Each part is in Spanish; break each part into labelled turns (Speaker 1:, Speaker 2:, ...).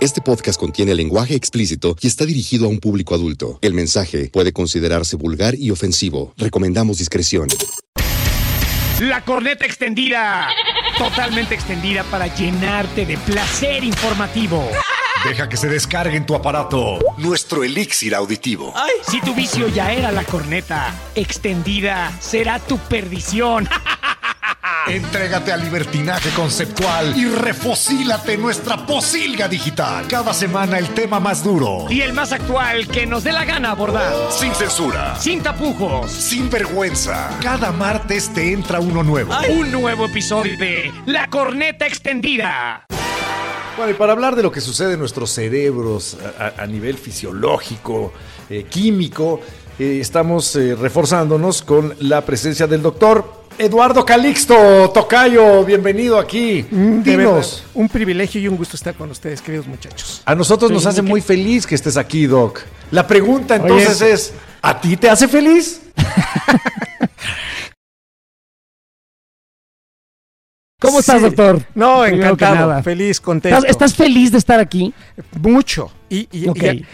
Speaker 1: Este podcast contiene lenguaje explícito y está dirigido a un público adulto. El mensaje puede considerarse vulgar y ofensivo. Recomendamos discreción.
Speaker 2: La corneta extendida. Totalmente extendida para llenarte de placer informativo.
Speaker 3: Deja que se descargue en tu aparato nuestro elixir auditivo.
Speaker 2: Si tu vicio ya era la corneta extendida, será tu perdición.
Speaker 3: Entrégate al libertinaje conceptual y refocílate en nuestra posilga digital. Cada semana el tema más duro.
Speaker 2: Y el más actual que nos dé la gana abordar.
Speaker 3: Sin censura.
Speaker 2: Sin tapujos.
Speaker 3: Sin vergüenza. Cada martes te entra uno nuevo.
Speaker 2: Un nuevo episodio de La corneta extendida.
Speaker 3: Bueno, y para hablar de lo que sucede en nuestros cerebros a, a nivel fisiológico, eh, químico, eh, estamos eh, reforzándonos con la presencia del doctor Eduardo Calixto, Tocayo, bienvenido aquí.
Speaker 4: Verdad,
Speaker 3: Dinos.
Speaker 4: un privilegio y un gusto estar con ustedes, queridos muchachos.
Speaker 3: A nosotros nos hace muy feliz que estés aquí, Doc. La pregunta entonces
Speaker 4: Oye,
Speaker 3: es, ¿a ti te hace feliz?
Speaker 5: ¿Cómo estás,
Speaker 4: Sí.
Speaker 5: doctor?
Speaker 4: No, encantado, feliz, contento.
Speaker 5: ¿Estás, estás feliz de estar aquí?
Speaker 4: mucho. Y, y-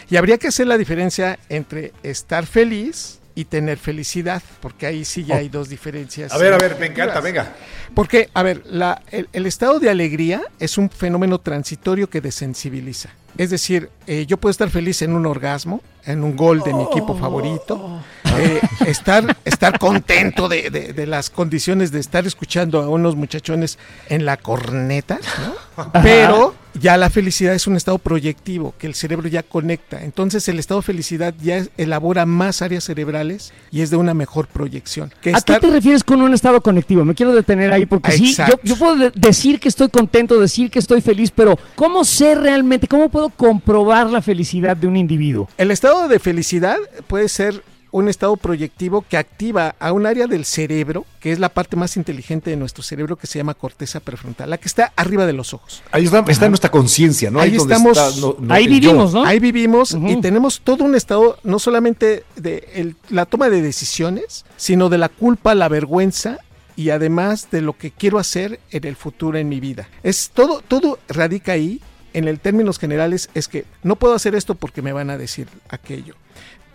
Speaker 4: y habría que hacer la diferencia entre estar feliz y tener felicidad, porque ahí sí ya hay dos diferencias.
Speaker 3: A ver, a ver, me encanta, venga.
Speaker 4: Porque, a ver, la- el, el estado de alegría es un fenómeno transitorio que desensibiliza. Es decir, eh, yo puedo estar feliz en un orgasmo, en un gol de mi equipo favorito, eh, estar, estar contento de, de- de las condiciones de estar escuchando a unos muchachones en la corneta, ¿no? pero ya la felicidad es un estado proyectivo que el cerebro ya conecta. Entonces el estado de felicidad ya elabora más áreas cerebrales y es de una mejor proyección. Que
Speaker 5: ¿A qué te refieres con un estado conectivo? Me quiero detener ahí porque sí, yo, puedo de- decir que estoy contento, decir que estoy feliz, pero ¿cómo sé realmente, cómo puedo comprobar la felicidad de un individuo?
Speaker 4: El estado de felicidad puede ser un estado proyectivo que activa a un área del cerebro, que es la parte más inteligente de nuestro cerebro, que se llama corteza prefrontal, la que está arriba de los ojos.
Speaker 3: Ahí está, está en nuestra conciencia, ¿no?
Speaker 4: Ahí estamos-
Speaker 3: está, no- no-
Speaker 5: Ahí vivimos,
Speaker 3: yo.
Speaker 5: ¿no?
Speaker 4: Ahí vivimos y tenemos todo un estado, no solamente de el- la toma de decisiones, sino de la culpa, la vergüenza y además de lo que quiero hacer en el futuro en mi vida. Es todo, todo radica ahí. En el términos generales es que no puedo hacer esto porque me van a decir aquello.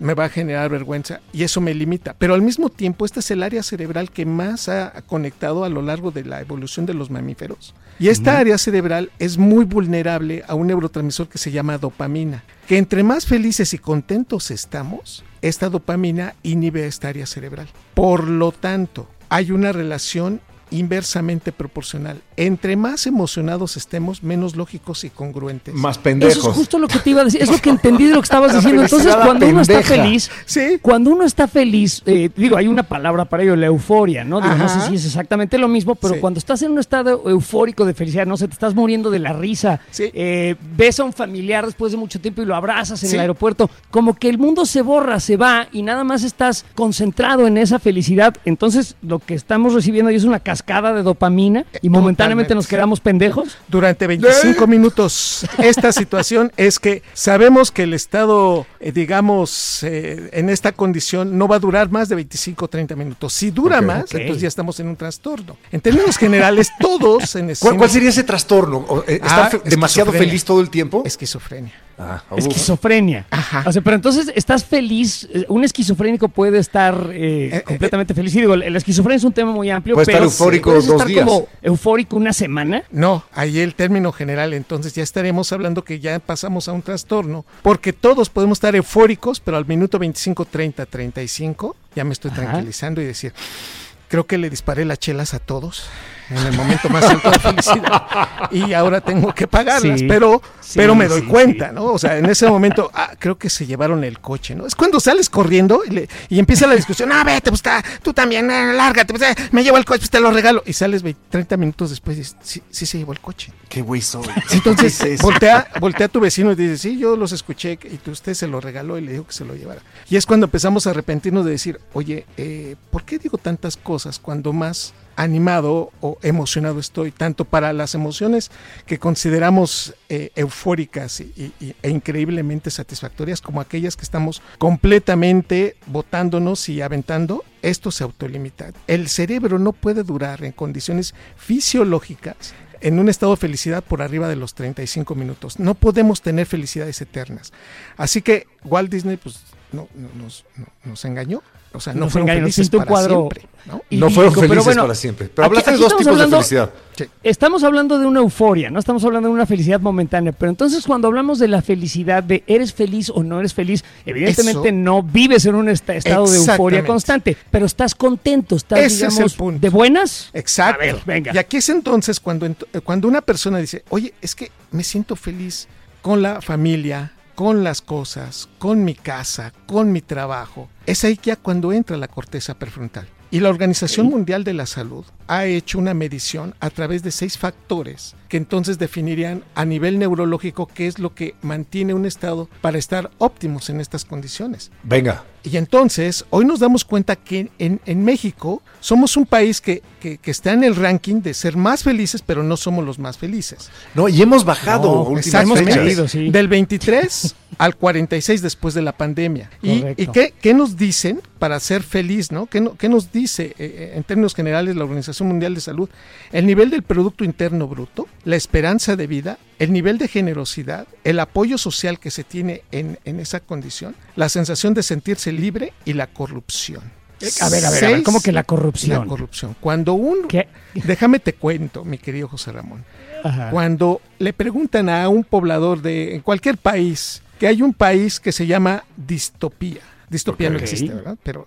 Speaker 4: Me va a generar vergüenza y eso me limita. Pero al mismo tiempo, este es el área cerebral que más ha conectado a lo largo de la evolución de los mamíferos. Y esta área cerebral es muy vulnerable a un neurotransmisor que se llama dopamina, que entre más felices y contentos estamos, esta dopamina inhibe esta área cerebral. Por lo tanto, hay una relación inversamente proporcional. Entre más emocionados estemos, menos lógicos y congruentes.
Speaker 3: Más
Speaker 5: Eso
Speaker 3: pendejos.
Speaker 5: es justo lo que te iba a decir, es lo que entendí de lo que estabas diciendo. Entonces, cuando uno está feliz,
Speaker 4: Sí.
Speaker 5: cuando uno está feliz, eh, digo, hay una palabra para ello, la euforia, ¿no? Digo, no sé si es exactamente lo mismo, pero
Speaker 4: Sí.
Speaker 5: cuando estás en un estado eufórico de felicidad, no sé, te estás muriendo de la risa,
Speaker 4: Sí.
Speaker 5: eh, ves a un familiar después de mucho tiempo y lo abrazas en
Speaker 4: Sí.
Speaker 5: el aeropuerto, como que el mundo se borra, se va y nada más estás concentrado en esa felicidad. Entonces, lo que estamos recibiendo ahí es una cascada de dopamina y momentáneamente
Speaker 4: Totalmente.
Speaker 5: nos quedamos pendejos.
Speaker 4: Durante
Speaker 3: ¿Eh?
Speaker 4: 25 minutos. Esta situación es que sabemos que el estado, eh, digamos, eh, en esta condición no va a durar más de 25 o 30 minutos. Si dura
Speaker 3: Ok,
Speaker 4: más,
Speaker 5: ok.
Speaker 4: entonces ya estamos en un trastorno. En términos generales, todos en
Speaker 3: ¿Cuál, cuál sería ese trastorno? ¿O, eh, ¿Estar
Speaker 4: Ah,
Speaker 3: fe- demasiado
Speaker 4: esquizofrenia.
Speaker 3: feliz todo el tiempo?
Speaker 4: Esquizofrenia.
Speaker 3: Ah, uf.
Speaker 5: Esquizofrenia.
Speaker 4: Ajá.
Speaker 5: O sea, pero entonces estás feliz. eh, Un esquizofrénico puede estar eh,
Speaker 4: eh,
Speaker 5: completamente feliz. Y digo, la esquizofrenia es un tema muy amplio.
Speaker 3: Puede estar eufórico dos
Speaker 5: estar
Speaker 3: días.
Speaker 5: como eufórico una semana.
Speaker 4: No, ahí el término general, entonces ya estaremos hablando que ya pasamos a un trastorno, porque todos podemos estar eufóricos, pero al minuto 25, 30, 35, ya me estoy
Speaker 5: Ajá.
Speaker 4: tranquilizando y decir, creo que le disparé las chelas a todos. En el momento más alto de felicidad y ahora tengo que pagarlas,
Speaker 5: Sí,
Speaker 4: pero,
Speaker 5: sí,
Speaker 4: pero me doy
Speaker 5: sí,
Speaker 4: cuenta,
Speaker 5: sí.
Speaker 4: ¿no? O sea, en ese momento, ah, creo que se llevaron el coche, ¿no? Es cuando sales corriendo y, le- y empieza la discusión, ah, vete, pues tú también, eh, lárgate, pues, eh, me llevo el coche, pues te lo regalo. Y sales 20, 30 minutos después y dices, sí, sí se llevó el coche.
Speaker 3: Qué güey soy.
Speaker 4: Entonces, voltea, voltea a tu vecino y dice, sí, yo los escuché y tú, usted se lo regaló y le dijo que se lo llevara. Y es cuando empezamos a arrepentirnos de decir, oye, eh, ¿por qué digo tantas cosas cuando más animado o emocionado estoy? Tanto para las emociones que consideramos eh, eufóricas e increíblemente satisfactorias como aquellas que estamos completamente botándonos y aventando. Esto se autolimita. El cerebro no puede durar en condiciones fisiológicas en un estado de felicidad por arriba de los 35 minutos. No podemos tener felicidades eternas. Así que Walt Disney pues no, no- nos, no- nos engañó. O sea, no
Speaker 5: Nos
Speaker 4: fueron
Speaker 5: engañó,
Speaker 4: felices para
Speaker 5: cuadro
Speaker 4: siempre. ¿no?
Speaker 5: Y-
Speaker 3: no
Speaker 5: y-
Speaker 3: fueron
Speaker 5: pero
Speaker 3: felices
Speaker 5: bueno,
Speaker 3: para siempre. Pero
Speaker 5: aquí-
Speaker 3: hablaste de dos
Speaker 5: estamos
Speaker 3: tipos
Speaker 5: hablando-
Speaker 3: de felicidad.
Speaker 5: Estamos hablando de una euforia, no estamos hablando de una felicidad momentánea, pero entonces cuando hablamos de la felicidad, de eres feliz o no eres feliz, evidentemente
Speaker 4: Eso-
Speaker 5: no vives en un esta- estado de euforia constante, pero estás contento, estás,
Speaker 4: Ese es el punto.
Speaker 5: de buenas.
Speaker 4: Exacto.
Speaker 5: A ver, venga.
Speaker 4: Y aquí es entonces cuando, ent- eh, cuando una persona dice, oye, es que me siento feliz con la familia, con las cosas, con mi casa, con mi trabajo. Es ahí ya cuando entra la corteza prefrontal. Y la Organización Mundial de la Salud ha hecho una medición a través de seis factores que entonces definirían a nivel neurológico qué es lo que mantiene un estado para estar óptimos en estas condiciones.
Speaker 3: Venga.
Speaker 4: Y entonces, hoy nos damos cuenta que en, en México somos un país que, que- que está en el ranking de ser más felices, pero no somos los más felices.
Speaker 3: No, y hemos bajado
Speaker 5: No. Hemos caído, sí.
Speaker 4: Del 23 al 46 después de la pandemia. ¿Y,
Speaker 5: Correcto.
Speaker 4: y qué, qué nos dicen para ser feliz? ¿no? ¿Qué, no- qué nos dice eh, eh, en términos generales la Organización Mundial de Salud? El nivel del Producto Interno Bruto, la esperanza de vida, el nivel de generosidad, el apoyo social que se tiene en, en esa condición, la sensación de sentirse libre y la corrupción.
Speaker 5: A ver, a ver, a ver, ¿cómo que la corrupción?
Speaker 4: La corrupción. Cuando un...
Speaker 5: ¿Qué?
Speaker 4: Déjame te cuento, mi querido José Ramón.
Speaker 5: Ajá.
Speaker 4: Cuando le preguntan a un poblador de en cualquier país que hay un país que se llama distopía. Distopía no existe, ¿verdad? Pero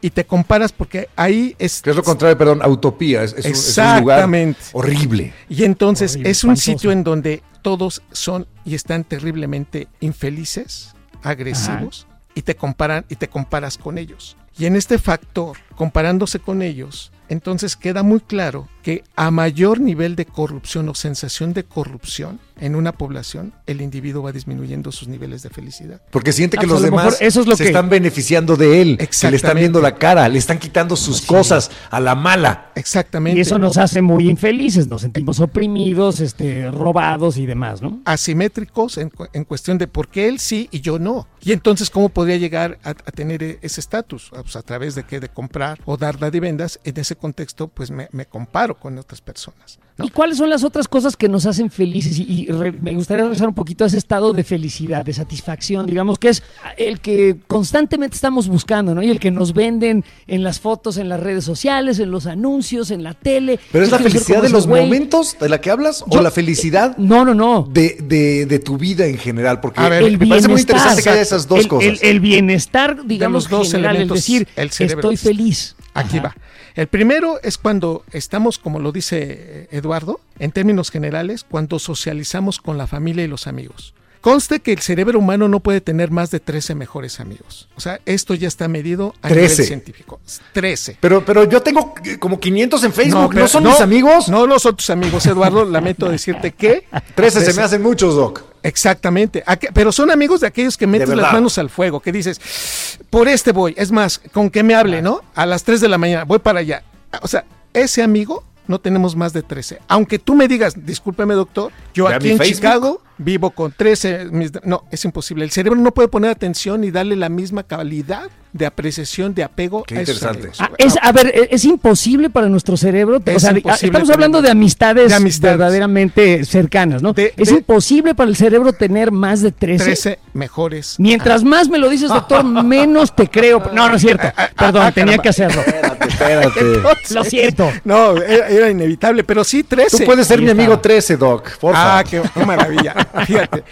Speaker 4: y te comparas porque ahí es
Speaker 3: Que es lo contrario, perdón, utopía. Es, es un- es un, lugar
Speaker 4: Exactamente.
Speaker 3: horrible.
Speaker 4: y entonces
Speaker 5: Horrible,
Speaker 4: es un
Speaker 5: espantoso.
Speaker 4: sitio en donde todos son y están terriblemente infelices, agresivos y te comparan y te comparas con ellos. Y en este factor, comparándose con ellos, entonces queda muy claro que a mayor nivel de corrupción o sensación de corrupción en una población, el individuo va disminuyendo sus niveles de felicidad.
Speaker 3: Porque siente que
Speaker 5: Ah,
Speaker 3: los
Speaker 5: pues lo
Speaker 3: demás
Speaker 5: eso es lo
Speaker 3: se
Speaker 5: que-
Speaker 3: están beneficiando de él, que le están
Speaker 4: Exactamente.
Speaker 3: viendo la cara, le están quitando sus cosas a la mala.
Speaker 4: Exactamente.
Speaker 5: Y eso nos hace muy infelices, nos sentimos oprimidos, este, robados y demás, ¿no?
Speaker 4: asimétricos en, cu- en cuestión de por qué él sí y yo no. Y entonces, ¿cómo podría llegar a, a tener e- ese estatus? Ah, pues, a través de qué? De comprar o dar vendas. En ese contexto, pues me, me comparo con otras personas. ¿no?
Speaker 5: ¿Y cuáles son las otras cosas que nos hacen felices? Y, y re- me gustaría regresar un poquito a ese estado de felicidad, de satisfacción, digamos, que es el que constantemente estamos buscando, ¿no? Y el que nos venden en las fotos, en las redes sociales, en los anuncios, en la tele.
Speaker 3: Pero es la felicidad de los
Speaker 5: güey.
Speaker 3: momentos de la que hablas
Speaker 5: Yo-
Speaker 3: o la felicidad
Speaker 5: No, no, no.
Speaker 3: de, de- de tu vida en general. Porque
Speaker 4: A ver,
Speaker 5: el
Speaker 3: me parece muy interesante que haya esas dos
Speaker 5: el,
Speaker 3: cosas.
Speaker 5: El, el bienestar, digamos,
Speaker 4: los dos
Speaker 5: general, es
Speaker 4: elementos,
Speaker 5: decir,
Speaker 4: el
Speaker 5: estoy feliz.
Speaker 4: Aquí
Speaker 5: Ajá.
Speaker 4: va. El primero es cuando estamos, como lo dice eh, Eduardo, en términos generales, cuando socializamos con la familia y los amigos. Conste que el cerebro humano no puede tener más de 13 mejores amigos. O sea, esto ya está medido a
Speaker 3: 13.
Speaker 4: nivel científico. 13.
Speaker 3: Pero, pero yo tengo eh, como 500 en Facebook, ¿no,
Speaker 4: pero-
Speaker 3: son mis amigos?
Speaker 4: No, no son tus amigos, Eduardo. Lamento decirte que.
Speaker 3: 13 se me hacen muchos, Doc.
Speaker 4: Exactamente. Pero son amigos de aquellos que
Speaker 3: verdad.
Speaker 4: las manos al fuego, que dices, por este voy. Es más, con que me hable, ¿no? A las 3 de la mañana, voy para allá. O sea, ese amigo no tenemos más de 13. Aunque tú me digas, discúlpeme, doctor, yo aquí en
Speaker 3: Facebook.
Speaker 4: Chicago vivo con 13. mis- no, es imposible. El cerebro no puede poner atención y darle la misma calidad de apreciación, de apego
Speaker 3: Qué
Speaker 4: a
Speaker 3: interesante.
Speaker 5: Ah, es, a ver, e- es imposible para nuestro cerebro. o sea, estamos hablando de amistades,
Speaker 4: de amistades.
Speaker 5: verdaderamente cercanas, ¿no?
Speaker 4: De-
Speaker 5: es
Speaker 4: de-
Speaker 5: imposible para el cerebro tener más de 13.
Speaker 4: 13 mejores.
Speaker 5: Mientras más me lo dices, doctor, menos te creo. No, no es cierto. Perdón,
Speaker 4: ah,
Speaker 5: tenía
Speaker 4: caramba.
Speaker 5: que hacerlo.
Speaker 3: Espérate, espérate.
Speaker 5: Lo siento.
Speaker 4: No, era, era inevitable, pero sí 13.
Speaker 3: Tú puedes ser
Speaker 5: Ahí
Speaker 3: mi amigo
Speaker 5: está.
Speaker 3: 13, Doc. Porfa.
Speaker 4: Ah, qué, qué maravilla. Fíjate.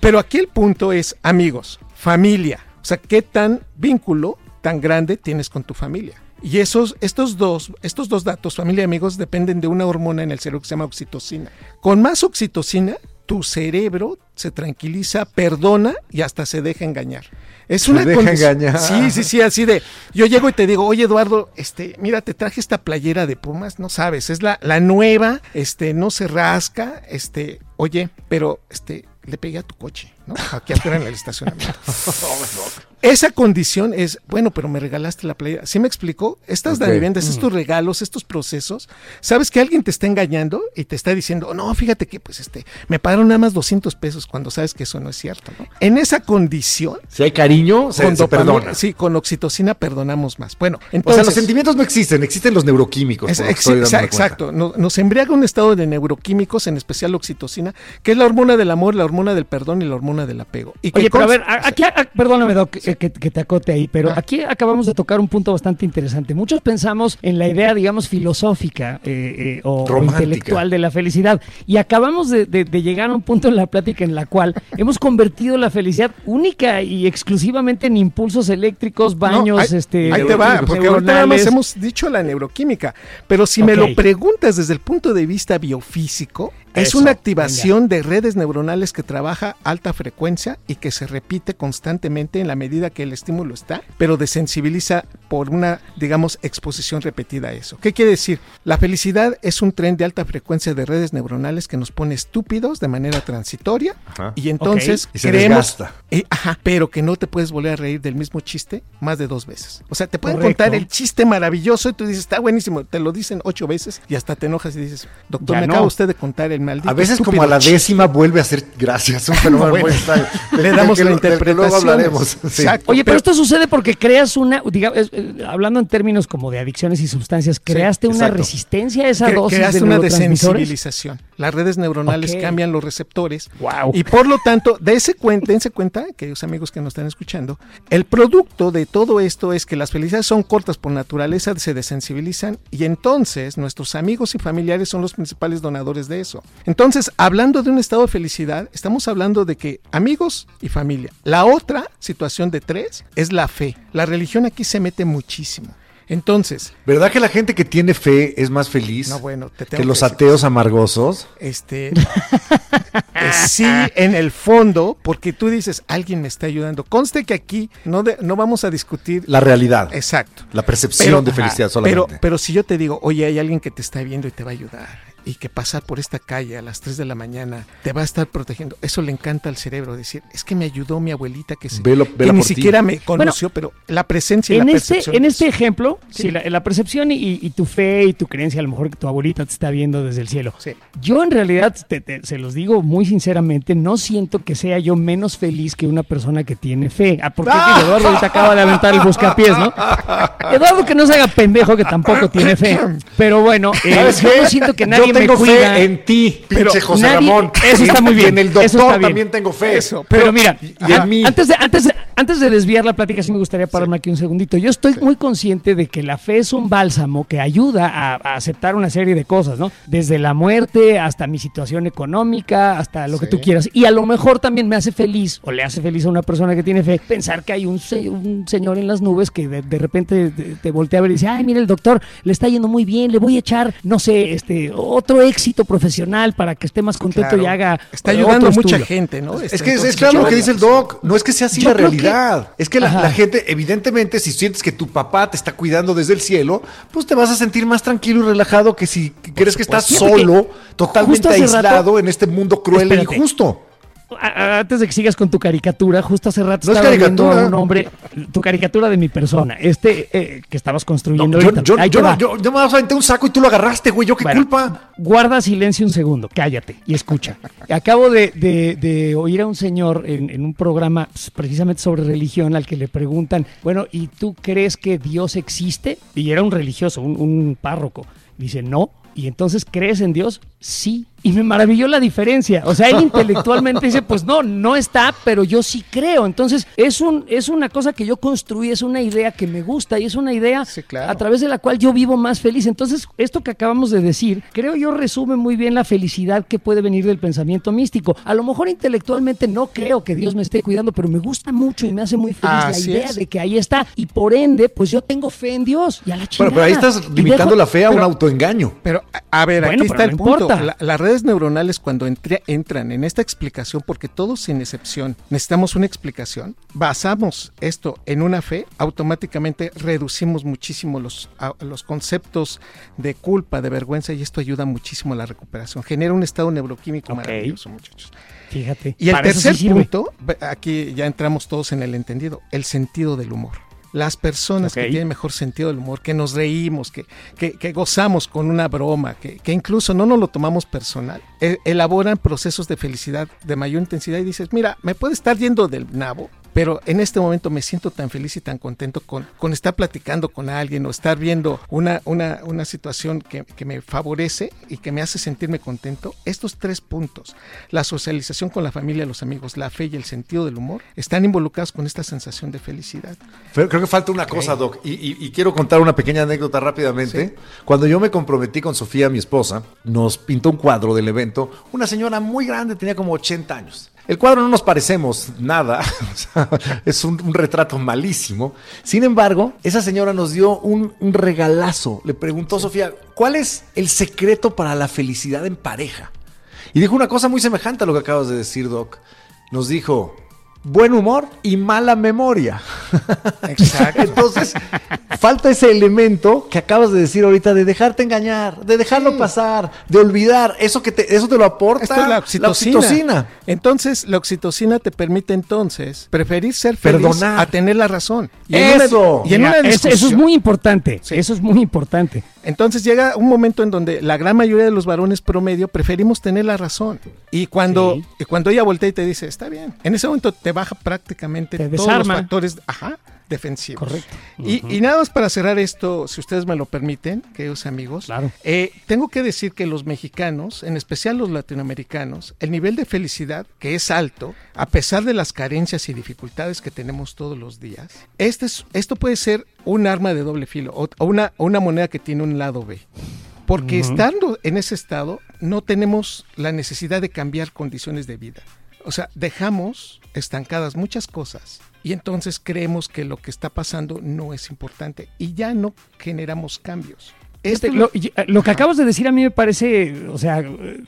Speaker 4: Pero aquí el punto es amigos, familia. O sea, ¿qué tan vínculo tan grande tienes con tu familia? Y esos, estos, dos, estos dos datos, familia y amigos, dependen de una hormona en el cerebro que se llama oxitocina. Con más oxitocina, tu cerebro se tranquiliza, perdona y hasta se deja engañar. Es una
Speaker 3: deja
Speaker 4: condición-
Speaker 3: engañar.
Speaker 4: Sí, sí, sí, así de. Yo llego y te digo, oye Eduardo, este, mira, te traje esta playera de Pumas, no sabes, es la, la nueva, este, no se rasca, este, oye, pero este, le pegué a tu coche, ¿no? Aquí afuera en el estacionamiento. Esa condición es, bueno, pero me regalaste la playera. ¿Sí me explicó? Estas
Speaker 3: Ok.
Speaker 4: viviendas, estos regalos, estos procesos, sabes que alguien te está engañando y te está diciendo, no, fíjate que pues este, me pagaron nada más 200 pesos cuando sabes que eso no es cierto, ¿no? En esa condición,
Speaker 3: Si hay cariño, se, perdona.
Speaker 4: Sí, con oxitocina perdonamos más. Bueno,
Speaker 3: o
Speaker 4: entonces.
Speaker 3: sea, los sentimientos no existen, existen los neuroquímicos.
Speaker 4: Es- ex- exa- exacto, nos, nos embriaga un estado de neuroquímicos, en especial oxitocina, que es la hormona del amor, la hormona del perdón y la hormona del apego. Y
Speaker 5: Oye, pero a ver, aquí, a- perdóname, Doc, eh, que, que te acote ahí, pero
Speaker 4: Ah.
Speaker 5: aquí acabamos de tocar un punto bastante interesante. Muchos pensamos en la idea, digamos, filosófica eh, eh, o, intelectual de la felicidad y acabamos de, de- de llegar a un punto en la plática en la cual hemos convertido la felicidad única y exclusivamente en impulsos eléctricos, baños,
Speaker 4: No, ahí,
Speaker 5: este,
Speaker 4: ahí te va, porque ahorita nada más hemos dicho la neuroquímica, pero si me lo preguntas desde el punto de vista biofísico, es
Speaker 3: Eso,
Speaker 4: una activación de redes neuronales que trabaja alta frecuencia y que se repite constantemente en la medida que el estímulo está, pero desensibiliza por una, digamos, exposición repetida a eso. ¿Qué quiere decir? La felicidad es un tren de alta frecuencia de redes neuronales que nos pone estúpidos de manera transitoria
Speaker 3: Ajá.
Speaker 4: y entonces
Speaker 3: Y se
Speaker 4: creemos eh, ajá, pero que no te puedes volver a reír del mismo chiste más de dos veces. O sea, te pueden
Speaker 5: Correcto.
Speaker 4: contar el chiste maravilloso y tú dices, está buenísimo, te lo dicen ocho veces y hasta te enojas y dices, doctor,
Speaker 5: Ya
Speaker 4: me
Speaker 5: no.
Speaker 4: acaba usted de contar el maldito.
Speaker 3: A veces como a la
Speaker 4: chiste".
Speaker 3: décima vuelve a ser gracias, un fenómeno
Speaker 4: Bueno,
Speaker 3: muy extraño.
Speaker 4: le damos
Speaker 3: que
Speaker 4: la interpretación.
Speaker 3: Luego hablaremos. sí.
Speaker 4: Exacto.
Speaker 5: Oye, pero esto sucede porque creas una, digamos, eh, hablando en términos como de adicciones y sustancias, creaste una resistencia a esa
Speaker 4: Cre-
Speaker 5: dosis
Speaker 4: creaste
Speaker 5: de
Speaker 4: una desensibilización. Las redes neuronales cambian los receptores
Speaker 5: Wow.
Speaker 4: y por lo tanto, dense cuenta, dense cuenta, queridos amigos que nos están escuchando, el producto de todo esto es que las felicidades son cortas por naturaleza, se desensibilizan y entonces nuestros amigos y familiares son los principales donadores de eso. Entonces, hablando de un estado de felicidad, estamos hablando de que amigos y familia. La otra situación de tres es la fe. La religión aquí se mete muchísimo. Entonces,
Speaker 3: ¿Verdad que la gente que tiene fe es más feliz
Speaker 4: no bueno, te tengo
Speaker 3: que los
Speaker 4: decir-
Speaker 3: ateos amargosos?
Speaker 4: Este, eh, sí, en el fondo, porque tú dices, alguien me está ayudando. Conste que aquí no, de- no vamos a discutir.
Speaker 3: La realidad,
Speaker 4: Exacto.
Speaker 3: la percepción
Speaker 4: Pero-
Speaker 3: de felicidad solamente.
Speaker 4: Pero, pero si yo te digo, oye, hay alguien que te está viendo y te va a ayudar, y que pasar por esta calle a las 3 de la mañana te va a estar protegiendo, eso le encanta al cerebro decir, es que me ayudó mi abuelita que, se,
Speaker 3: Velo-
Speaker 4: que ni
Speaker 3: ti.
Speaker 4: siquiera me conoció, pero la presencia y
Speaker 5: En
Speaker 4: la
Speaker 5: este,
Speaker 4: percepción.
Speaker 5: en este ejemplo, sí, la, la percepción y, y tu fe y tu creencia, a lo mejor que tu abuelita te está viendo desde el cielo.
Speaker 4: Sí.
Speaker 5: Yo en realidad, te- te- se los digo muy sinceramente, no siento que sea yo menos feliz que una persona que tiene fe. Ah, porque digo, Eduardo ahorita acaba de aventar el buscapiés, ¿no? Eduardo que no se haga pendejo que tampoco tiene fe. Pero bueno, eh,
Speaker 3: ¿Sabes
Speaker 5: yo no siento que nadie
Speaker 3: Tengo
Speaker 5: me cuida.
Speaker 3: fe en ti,
Speaker 5: Pero
Speaker 3: pinche José
Speaker 5: nadie-
Speaker 3: Ramón.
Speaker 5: eso está muy
Speaker 3: Y
Speaker 5: bien,
Speaker 3: en el doctor también tengo fe.
Speaker 4: Eso,
Speaker 5: Pero, mira,
Speaker 3: y en mí.
Speaker 5: antes de, antes, de, antes de desviar la plática, sí me gustaría pararme aquí un segundito. Yo estoy muy consciente de que la fe es un bálsamo que ayuda a, a aceptar una serie de cosas, ¿no? Desde la muerte hasta mi situación económica, hasta lo que tú quieras. Y a lo mejor también me hace feliz, o le hace feliz a una persona que tiene fe, pensar que hay un, se- un señor en las nubes que de, de repente te, te voltea a ver y dice, ay, mira, el doctor le está yendo muy bien, le voy a echar, no sé, este, otro éxito profesional para que esté más contento
Speaker 4: Claro.
Speaker 5: y haga.
Speaker 4: Está ayudando a mucha
Speaker 5: estudio.
Speaker 4: gente, ¿no?
Speaker 3: Es
Speaker 4: Este,
Speaker 3: que es, claro lo que dice el doc. No es que sea así
Speaker 5: Yo
Speaker 3: la
Speaker 5: que-
Speaker 3: realidad. Es que la, gente, evidentemente, si sientes que tu papá te está cuidando desde el cielo, pues te vas a sentir más tranquilo y relajado que si crees que estás solo, totalmente aislado
Speaker 5: rato-
Speaker 3: en este mundo cruel e injusto.
Speaker 5: A- a- Antes de que sigas con tu caricatura, justo hace rato
Speaker 3: No es
Speaker 5: estaba viendo a un hombre, tu caricatura de mi persona, este eh, que estabas
Speaker 3: No,
Speaker 5: construyendo
Speaker 3: yo,
Speaker 5: ahorita.
Speaker 3: yo, yo
Speaker 5: te
Speaker 3: no- yo- yo me aventé un saco y tú lo agarraste, güey. ¿Yo qué
Speaker 5: Bueno,
Speaker 3: culpa?
Speaker 5: Guarda silencio un segundo, cállate y escucha. Acabo de, de- de oír a un señor en, en un programa pues, precisamente sobre religión al que le preguntan, bueno, ¿y tú crees que Dios existe? Y era un religioso, un, un párroco. Dice, no. ¿Y entonces crees en Dios? Sí. Y me maravilló la diferencia. O sea, él intelectualmente dice, pues no, no está, pero yo sí creo. Entonces, es, un, es una cosa que yo construí, es una idea que me gusta y es una idea
Speaker 4: Sí, claro.
Speaker 5: a través de la cual yo vivo más feliz. Entonces, esto que acabamos de decir, creo yo resume muy bien la felicidad que puede venir del pensamiento místico. A lo mejor intelectualmente no creo que Dios me esté cuidando, pero me gusta mucho y me hace muy feliz
Speaker 4: Así
Speaker 5: la idea
Speaker 4: es.
Speaker 5: de que ahí está. Y por ende, pues yo tengo fe en Dios y a la chingada.
Speaker 3: Bueno, pero ahí estás limitando
Speaker 5: dejo-
Speaker 3: la fe a un
Speaker 4: pero-
Speaker 3: autoengaño.
Speaker 4: Pero, a ver,
Speaker 5: Bueno,
Speaker 4: aquí
Speaker 5: pero
Speaker 4: está
Speaker 5: no
Speaker 4: el punto.
Speaker 5: importa.
Speaker 4: La- las redes neuronales cuando entre- entran en esta explicación, porque todos sin excepción necesitamos una explicación, basamos esto en una fe, automáticamente reducimos muchísimo los, a- los conceptos de culpa, de vergüenza, y esto ayuda muchísimo a la recuperación. Genera un estado neuroquímico maravilloso, muchachos.
Speaker 5: Fíjate.
Speaker 4: Y el
Speaker 5: sí
Speaker 4: tercer punto, aquí ya entramos todos en el entendido, el sentido del humor. Las personas que tienen mejor sentido del humor, que nos reímos, que, que- que gozamos con una broma, que, que incluso no nos lo tomamos personal, e- elaboran procesos de felicidad de mayor intensidad y dices, mira, me puede estar yendo del nabo, pero en este momento me siento tan feliz y tan contento con, con estar platicando con alguien o estar viendo una, una, una situación que, que me favorece y que me hace sentirme contento. Estos tres puntos, la socialización con la familia, los amigos, la fe y el sentido del humor, están involucrados con esta sensación de felicidad.
Speaker 3: Pero creo que falta una cosa, Doc, y, y- y quiero contar una pequeña anécdota rápidamente. Cuando yo me comprometí con Sofía, mi esposa, nos pintó un cuadro del evento. Una señora muy grande, tenía como 80 años. El cuadro no nos parecemos nada, es un, un retrato malísimo. Sin embargo, esa señora nos dio un, un regalazo. Le preguntó Sofía, ¿cuál es el secreto para la felicidad en pareja? Y dijo una cosa muy semejante a lo que acabas de decir, Doc. Nos dijo, buen humor y mala memoria.
Speaker 4: Exacto.
Speaker 3: Entonces, falta ese elemento que acabas de decir ahorita de dejarte engañar, de dejarlo
Speaker 4: Sí.
Speaker 3: pasar, de olvidar. Eso que te, eso te lo aporta
Speaker 4: Esto es la oxitocina.
Speaker 3: oxitocina.
Speaker 4: Entonces, la oxitocina te permite entonces preferir ser feliz
Speaker 3: Perdonar.
Speaker 4: a tener la razón.
Speaker 3: Eso.
Speaker 4: y en
Speaker 5: Mira,
Speaker 4: una
Speaker 5: es- eso es muy importante.
Speaker 4: Sí.
Speaker 5: Eso es muy importante.
Speaker 4: Entonces llega un momento en donde la gran mayoría de los varones promedio preferimos tener la razón. Y cuando,
Speaker 5: Sí.
Speaker 4: y cuando ella voltea y te dice, está bien, en ese momento te baja prácticamente
Speaker 5: Te
Speaker 4: todos
Speaker 5: desarma.
Speaker 4: los factores ajá, defensivos.
Speaker 5: Correcto.
Speaker 4: Y, y nada más para cerrar esto, si ustedes me lo permiten, queridos amigos,
Speaker 5: Claro.
Speaker 4: eh, tengo que decir que los mexicanos, en especial los latinoamericanos, el nivel de felicidad que es alto, a pesar de las carencias y dificultades que tenemos todos los días, este es- esto puede ser un arma de doble filo o, o una, o una moneda que tiene un lado B. Porque estando en ese estado, no tenemos la necesidad de cambiar condiciones de vida. O sea, dejamos estancadas muchas cosas y entonces creemos que lo que está pasando no es importante y ya no generamos cambios.
Speaker 5: Este, lo, y- lo que acabas de decir a mí me parece, o sea,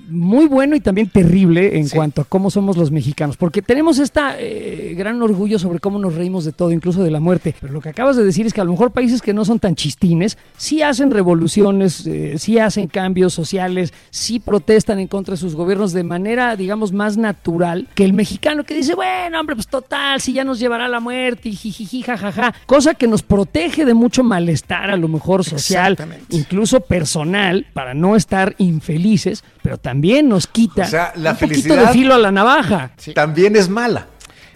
Speaker 5: muy bueno y también terrible en
Speaker 4: Sí.
Speaker 5: cuanto a cómo somos los mexicanos, porque tenemos esta eh, gran orgullo sobre cómo nos reímos de todo, incluso de la muerte. Pero lo que acabas de decir es que a lo mejor países que no son tan chistines, sí hacen revoluciones, eh, sí hacen cambios sociales, sí protestan en contra de sus gobiernos de manera, digamos, más natural que el mexicano que dice, bueno, hombre, pues total, si ya nos llevará a la muerte y jijiji, jajaja, cosa que nos protege de mucho malestar a lo mejor social,
Speaker 4: Exactamente.
Speaker 5: Incluso personal, para no estar infelices, pero también nos quita
Speaker 3: O sea, la
Speaker 5: un poquito
Speaker 3: felicidad-
Speaker 5: de filo a la navaja.
Speaker 4: Sí.
Speaker 3: También es mala.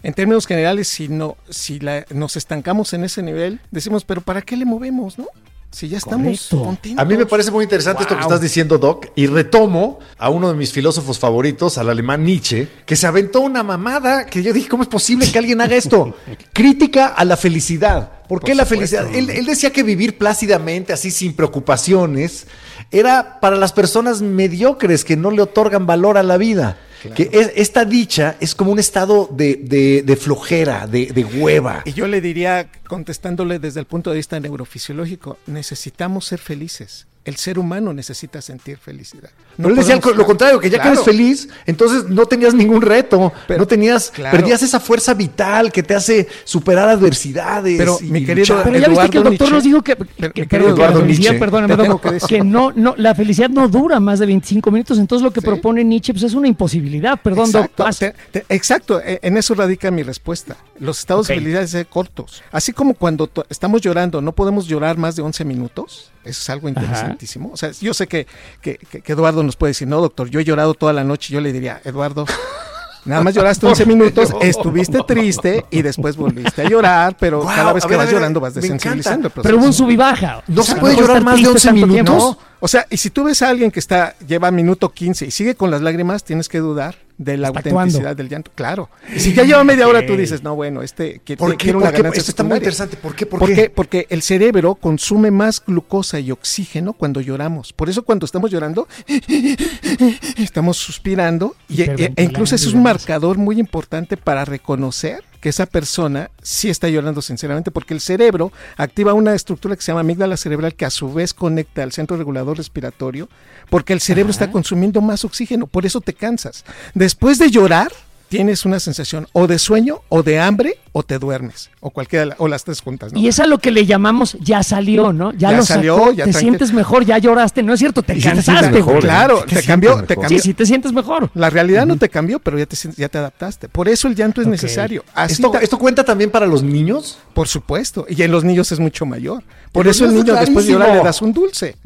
Speaker 4: En términos generales, si no, si la- nos estancamos en ese nivel, decimos, pero ¿para qué le movemos, no? Si ya estamos contentos.
Speaker 3: A mí me parece muy interesante esto que estás diciendo, Doc, y retomo a uno de mis filósofos favoritos, al alemán Nietzsche, que se aventó una mamada que yo dije, ¿cómo es posible que alguien haga esto? Crítica a la felicidad. ¿Por qué la felicidad? Él, él decía que vivir plácidamente, así sin preocupaciones, era para las personas mediocres que no le otorgan valor a la vida. Que es- esta dicha es como un estado de, de- de flojera, de, de hueva.
Speaker 4: Y yo le diría, contestándole desde el punto de vista neurofisiológico, necesitamos ser felices. El ser humano necesita sentir felicidad.
Speaker 3: Pero él decía
Speaker 4: podemos-
Speaker 3: lo contrario, que ya que eres feliz, entonces no tenías ningún reto,
Speaker 4: Pero-
Speaker 3: no tenías,
Speaker 4: claro.
Speaker 3: perdías esa fuerza vital que te hace superar adversidades.
Speaker 4: Pero,
Speaker 3: y
Speaker 4: mi querido-
Speaker 3: luchar.
Speaker 5: Pero ya viste que el doctor
Speaker 4: Nietzsche-
Speaker 5: nos dijo que,
Speaker 4: Pero,
Speaker 5: que-
Speaker 4: mi
Speaker 5: perdón,
Speaker 4: querido
Speaker 5: que la
Speaker 3: Eduardo
Speaker 5: felicidad,
Speaker 3: Nietzsche,
Speaker 5: perdóname,
Speaker 4: te tengo
Speaker 5: Doc,
Speaker 4: que decir.
Speaker 5: que no, no, la felicidad no dura más de 25 minutos, entonces lo que
Speaker 4: Sí.
Speaker 5: propone Nietzsche pues, es una imposibilidad, perdón,
Speaker 4: Exacto,
Speaker 5: vas.
Speaker 4: te- te- exacto, e- en eso radica mi respuesta. Los estados
Speaker 5: Ok.
Speaker 4: de felicidad ser cortos. Así como cuando estamos llorando, no podemos llorar más de 11 minutos. Eso es algo interesantísimo. O sea, yo sé que, que- que- que Eduardo nos puede decir, no, doctor, yo he llorado toda la noche. Yo le diría, Eduardo, nada más lloraste 11 minutos, estuviste triste y después volviste a llorar, pero cada vez que
Speaker 3: ver,
Speaker 4: vas
Speaker 3: ver,
Speaker 4: llorando vas desensibilizando el proceso.
Speaker 5: Pero hubo un sub y baja.
Speaker 3: No
Speaker 5: O sea,
Speaker 3: se puede llorar más de
Speaker 5: triste
Speaker 3: 11
Speaker 5: tanto
Speaker 3: minutos.
Speaker 5: tiempo.
Speaker 4: No, O sea, y si tú ves a alguien que está lleva minuto 15 y sigue con las lágrimas, tienes que dudar de la
Speaker 5: Está
Speaker 4: autenticidad
Speaker 5: actuando.
Speaker 4: del llanto. Claro. Y si ya lleva media hora, tú dices, no, bueno, este que
Speaker 3: ¿Por qué?
Speaker 4: una
Speaker 3: ¿Por qué?
Speaker 4: ganancia
Speaker 3: Esto está muy
Speaker 4: secundaria".
Speaker 3: interesante. ¿Por qué? ¿Por,
Speaker 4: ¿Por
Speaker 3: qué?
Speaker 4: qué? Porque el cerebro consume más glucosa y oxígeno cuando lloramos. Por eso cuando estamos llorando, estamos suspirando y, e-
Speaker 5: Hiperventilando
Speaker 4: e incluso es un marcador muy importante para reconocer que esa persona sí está llorando sinceramente, porque el cerebro activa una estructura que se llama amígdala cerebral que a su vez conecta al centro regulador respiratorio, porque el cerebro está consumiendo más oxígeno, por eso te cansas. Después de llorar, tienes una sensación o de sueño o de hambre o te duermes, o cualquiera de la- o las tres juntas. ¿no?
Speaker 5: Y es a lo que le llamamos ya salió, ¿no? Ya,
Speaker 4: Ya
Speaker 5: lo
Speaker 4: salió,
Speaker 5: sacó,
Speaker 4: ya
Speaker 5: te sientes mejor, ya lloraste, ¿no es cierto? Te cansaste.
Speaker 4: Claro,
Speaker 3: te
Speaker 4: cambió,
Speaker 3: mejor.
Speaker 4: te cambió.
Speaker 5: Sí, sí te sientes mejor.
Speaker 4: La realidad no te cambió, pero ya te, ya te adaptaste. Por eso el llanto es necesario. Así
Speaker 3: ¿Esto, ¿Esto cuenta también para los niños?
Speaker 4: por supuesto. Y en los niños es mucho mayor. Por eso el niño
Speaker 3: es
Speaker 4: después de llorar le das un dulce.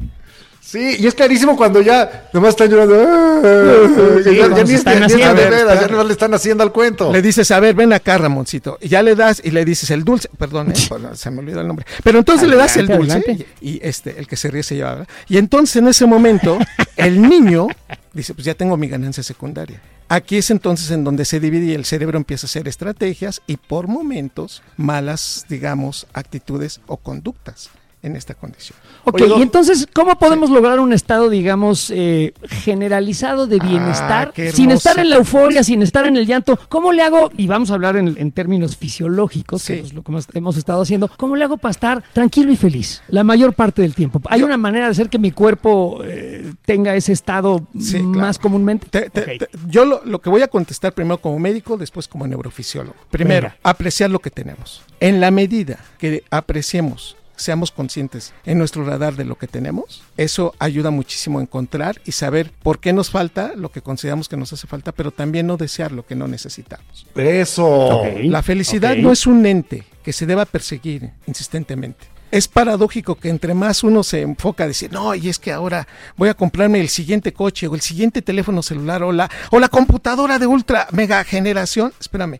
Speaker 3: Sí, y es clarísimo cuando ya nomás están llorando.
Speaker 5: Sí,
Speaker 3: ya, ya
Speaker 5: cuando
Speaker 3: ni
Speaker 5: se
Speaker 3: es
Speaker 5: están haciendo.
Speaker 3: de veras, ya le están haciendo al cuento.
Speaker 4: Le dices, a ver, ven acá, Ramoncito. Y ya le das y le dices el dulce. Perdón, eh, se me olvidó el nombre. Pero entonces le das el dulce y, y este, el que se ríe se lleva. ¿verdad? Y entonces en ese momento, el niño dice, pues ya tengo mi ganancia secundaria. Aquí es entonces en donde se divide y el cerebro empieza a hacer estrategias y por momentos malas, digamos, actitudes o conductas en esta condición.
Speaker 5: Ok,
Speaker 3: Oye,
Speaker 5: y entonces, ¿cómo podemos lograr un estado, digamos, eh, generalizado de bienestar
Speaker 4: Ah, qué
Speaker 5: sin estar en la euforia, sin estar en el llanto? ¿Cómo le hago? Y vamos a hablar en, en términos fisiológicos,
Speaker 4: Sí.
Speaker 5: que es lo que hemos, estado haciendo. ¿Cómo le hago para estar tranquilo y feliz la mayor parte del tiempo? ¿Hay una manera de hacer que mi cuerpo eh, tenga ese estado
Speaker 4: Sí,
Speaker 5: más
Speaker 4: claro.
Speaker 5: comúnmente?
Speaker 4: Te- te-
Speaker 5: Ok.
Speaker 4: te- yo lo, lo que voy a contestar primero como médico, después como neurofisiólogo. Primero,
Speaker 5: Venga.
Speaker 4: apreciar lo que tenemos. En la medida que apreciemos, seamos conscientes en nuestro radar de lo que tenemos, eso ayuda muchísimo a encontrar y saber por qué nos falta lo que consideramos que nos hace falta, pero también no desear lo que no necesitamos.
Speaker 3: Eso.
Speaker 4: La felicidad no es un ente que se deba perseguir insistentemente. Es paradójico que entre más uno se enfoca a decir, no, y es que ahora voy a comprarme el siguiente coche o el siguiente teléfono celular o la, o la computadora de ultra mega generación, espérame,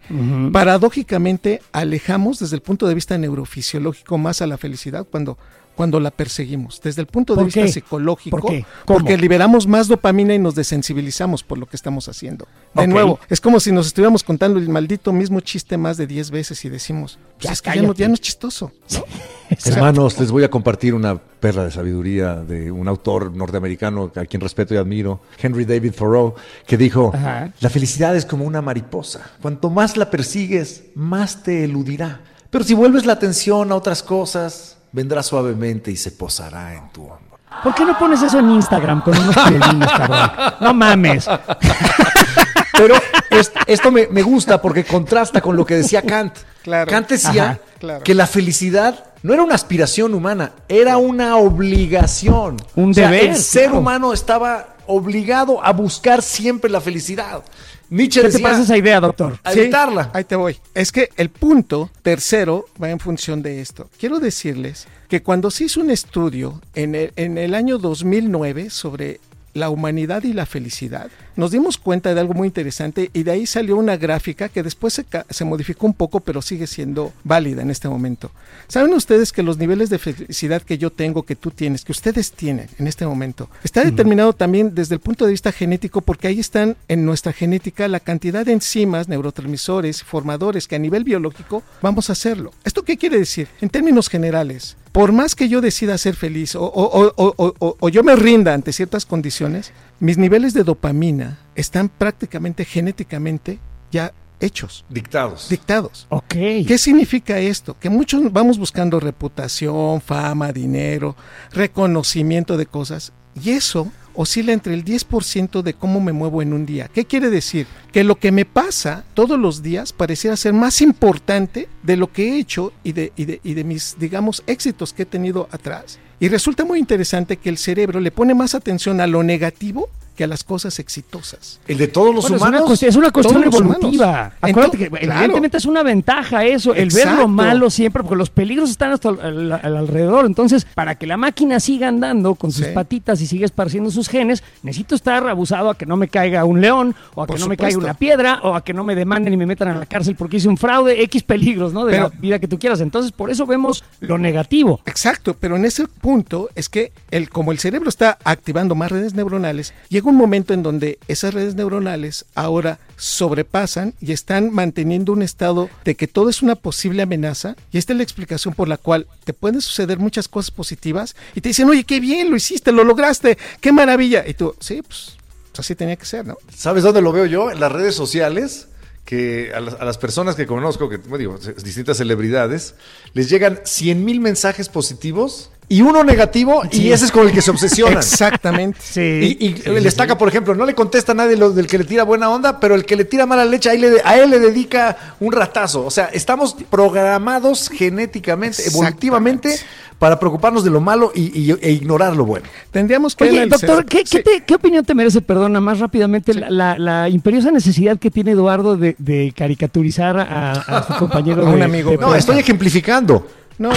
Speaker 4: paradójicamente alejamos desde el punto de vista neurofisiológico más a la felicidad cuando, cuando la perseguimos. Desde el punto de
Speaker 5: ¿Por
Speaker 4: vista
Speaker 5: qué?
Speaker 4: psicológico,
Speaker 5: ¿Por qué? ¿Cómo?
Speaker 4: porque liberamos más dopamina y nos desensibilizamos por lo que estamos haciendo. De nuevo, es como si nos estuviéramos contando el maldito mismo chiste más de 10 veces y decimos, pues
Speaker 5: Ya
Speaker 4: es que ya no,
Speaker 5: cállate.
Speaker 4: ya no es chistoso. ¿no?
Speaker 3: Hermanos, les voy a compartir una perla de sabiduría de un autor norteamericano a quien respeto y admiro, Henry David Thoreau, que dijo,
Speaker 5: Ajá.
Speaker 3: la felicidad es como una mariposa. Cuanto más la persigues, más te eludirá. Pero si vuelves la atención a otras cosas, vendrá suavemente y se posará en tu hombro.
Speaker 5: ¿Por qué no pones eso en Instagram con unos piolines, cabrón? No mames.
Speaker 3: Pero es- esto me, me gusta porque contrasta con lo que decía Kant.
Speaker 4: Claro.
Speaker 3: Kant decía
Speaker 5: Ajá,
Speaker 4: claro.
Speaker 3: que la felicidad no era una aspiración humana, era una obligación.
Speaker 5: Un
Speaker 3: O sea,
Speaker 5: deber,
Speaker 3: El ser
Speaker 5: claro.
Speaker 3: humano estaba obligado a buscar siempre la felicidad. Nietzsche
Speaker 5: ¿Qué te parece esa idea, doctor?
Speaker 3: a
Speaker 4: Sí,
Speaker 3: evitarla.
Speaker 4: ahí te voy. Es que el punto tercero va en función de esto. Quiero decirles que cuando se hizo un estudio en el, en el año 2009 sobre la humanidad y la felicidad, nos dimos cuenta de algo muy interesante y de ahí salió una gráfica que después se, se modificó un poco, pero sigue siendo válida en este momento. ¿Saben ustedes que los niveles de felicidad que yo tengo, que tú tienes, que ustedes tienen en este momento, está determinado también desde el punto de vista genético porque ahí están en nuestra genética la cantidad de enzimas, neurotransmisores, formadores que a nivel biológico vamos a hacerlo. ¿Esto qué quiere decir? En términos generales, por más que yo decida ser feliz o, o- o- o- o- o yo me rinda ante ciertas condiciones, mis niveles de dopamina están prácticamente genéticamente ya hechos,
Speaker 3: Dictados.
Speaker 4: dictados.
Speaker 5: Ok.
Speaker 4: ¿Qué significa esto? Que muchos vamos buscando reputación, fama, dinero, reconocimiento de cosas y eso oscila entre el 10% de cómo me muevo en un día. ¿Qué quiere decir? Que lo que me pasa todos los días pareciera ser más importante de lo que he hecho y de, y de, y de mis, digamos, éxitos que he tenido atrás. Y resulta muy interesante que el cerebro le pone más atención a lo negativo que a las cosas exitosas.
Speaker 3: ¿El de todos los
Speaker 5: Bueno, es,
Speaker 3: humanos?
Speaker 5: una cuestión, es una cuestión evolutiva.
Speaker 4: humanos.
Speaker 5: Acuérdate que
Speaker 4: claro.
Speaker 5: evidentemente es una ventaja eso, el ver lo malo siempre, porque los peligros están hasta al, al- al alrededor. Entonces, para que la máquina siga andando con sus
Speaker 4: Sí.
Speaker 5: patitas y siga esparciendo sus genes, necesito estar abusado a que no me caiga un león, o a que no me caiga una piedra, o a que no me demanden y me metan a la cárcel porque hice un fraude, X peligros, ¿no? De
Speaker 4: Pero-
Speaker 5: la vida que tú quieras. Entonces, por eso vemos lo negativo.
Speaker 4: Exacto, pero en ese punto es que el, como el cerebro está activando más redes neuronales, llega un momento en donde esas redes neuronales ahora sobrepasan y están manteniendo un estado de que todo es una posible amenaza. Y esta es la explicación por la cual te pueden suceder muchas cosas positivas y te dicen, oye, qué bien, lo hiciste, lo lograste, qué maravilla. Y tú, sí, pues, pues así tenía que ser, ¿no?
Speaker 3: ¿Sabes dónde lo veo yo? En las redes sociales, que a las, a las personas que conozco, que digo, distintas celebridades, les llegan 100 mil mensajes positivos y uno negativo y ese es con el que se obsesionan.
Speaker 4: Exactamente.
Speaker 5: Sí.
Speaker 3: Y, y le destaca, por ejemplo, no le contesta a nadie lo del que le tira buena onda, pero el que le tira mala leche, ahí le- a él le dedica un ratazo. O sea, estamos programados genéticamente, evolutivamente, para preocuparnos de lo malo y, y- e ignorar lo bueno.
Speaker 4: Tendríamos que
Speaker 5: Oye, doctor, ¿qué, qué
Speaker 4: Sí.
Speaker 5: te- qué opinión te merece, perdona, más rápidamente, la, la- la imperiosa necesidad que tiene Eduardo de, de caricaturizar a, a su compañero?
Speaker 4: A un
Speaker 5: de-
Speaker 4: amigo.
Speaker 5: de
Speaker 3: No, estoy ejemplificando.
Speaker 4: No,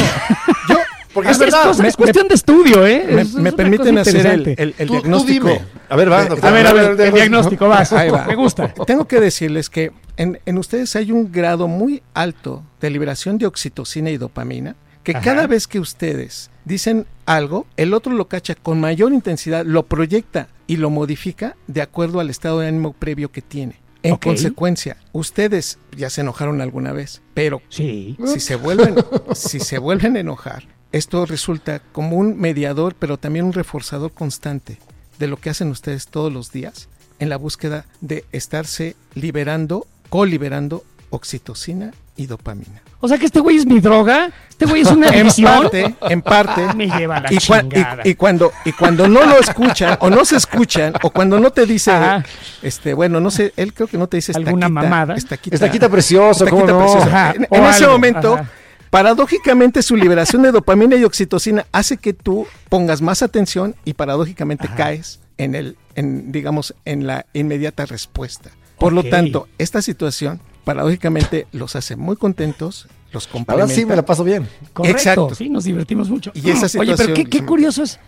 Speaker 4: yo...
Speaker 3: Porque
Speaker 5: Es,
Speaker 3: es verdad.
Speaker 5: cosa-
Speaker 4: me-
Speaker 5: es cuestión de estudio, ¿eh?
Speaker 4: me,
Speaker 5: Es- es
Speaker 4: me
Speaker 5: una
Speaker 4: permiten hacer el, el- el
Speaker 3: Tú- tú
Speaker 4: diagnóstico.
Speaker 3: dime. A ver, va,
Speaker 4: Eh,
Speaker 3: doctor.
Speaker 5: A ver, a ver,
Speaker 3: el
Speaker 5: diagnóstico, vas.
Speaker 4: Ahí va.
Speaker 5: Me gusta.
Speaker 4: Tengo que decirles que en, en ustedes hay un grado muy alto de liberación de oxitocina y dopamina, que
Speaker 5: Ajá.
Speaker 4: cada vez que ustedes dicen algo, el otro lo cacha con mayor intensidad, lo proyecta y lo modifica de acuerdo al estado de ánimo previo que tiene. En consecuencia, ustedes ya se enojaron alguna vez, pero
Speaker 5: Sí.
Speaker 4: si se vuelven, si se vuelven a enojar, esto resulta como un mediador, pero también un reforzador constante de lo que hacen ustedes todos los días en la búsqueda de estarse liberando, coliberando oxitocina y dopamina.
Speaker 5: O sea que este güey es mi droga. Este güey es una
Speaker 4: En
Speaker 5: adicción.
Speaker 4: parte, en parte.
Speaker 5: Me lleva la
Speaker 4: y,
Speaker 5: chingada.
Speaker 4: y cuando y cuando no lo escuchan o no se escuchan o cuando no te dice
Speaker 5: Ajá.
Speaker 4: este bueno no sé él creo que no te dice
Speaker 5: Alguna
Speaker 4: estaquita,
Speaker 5: mamada.
Speaker 4: estaquita,
Speaker 3: Estaquita ¿cómo no?
Speaker 4: preciosa.
Speaker 5: Ajá,
Speaker 4: En, en ese momento
Speaker 5: ajá.
Speaker 4: Paradójicamente su liberación de dopamina y oxitocina hace que tú pongas más atención y paradójicamente caes en el, en, digamos, en la inmediata respuesta. Por lo tanto, esta situación paradójicamente los hace muy contentos, los complementa.
Speaker 3: Ahora sí me la paso bien.
Speaker 5: Correcto,
Speaker 4: Exacto.
Speaker 5: sí, nos divertimos mucho.
Speaker 4: Y esa
Speaker 5: Oye, pero qué, qué curioso es,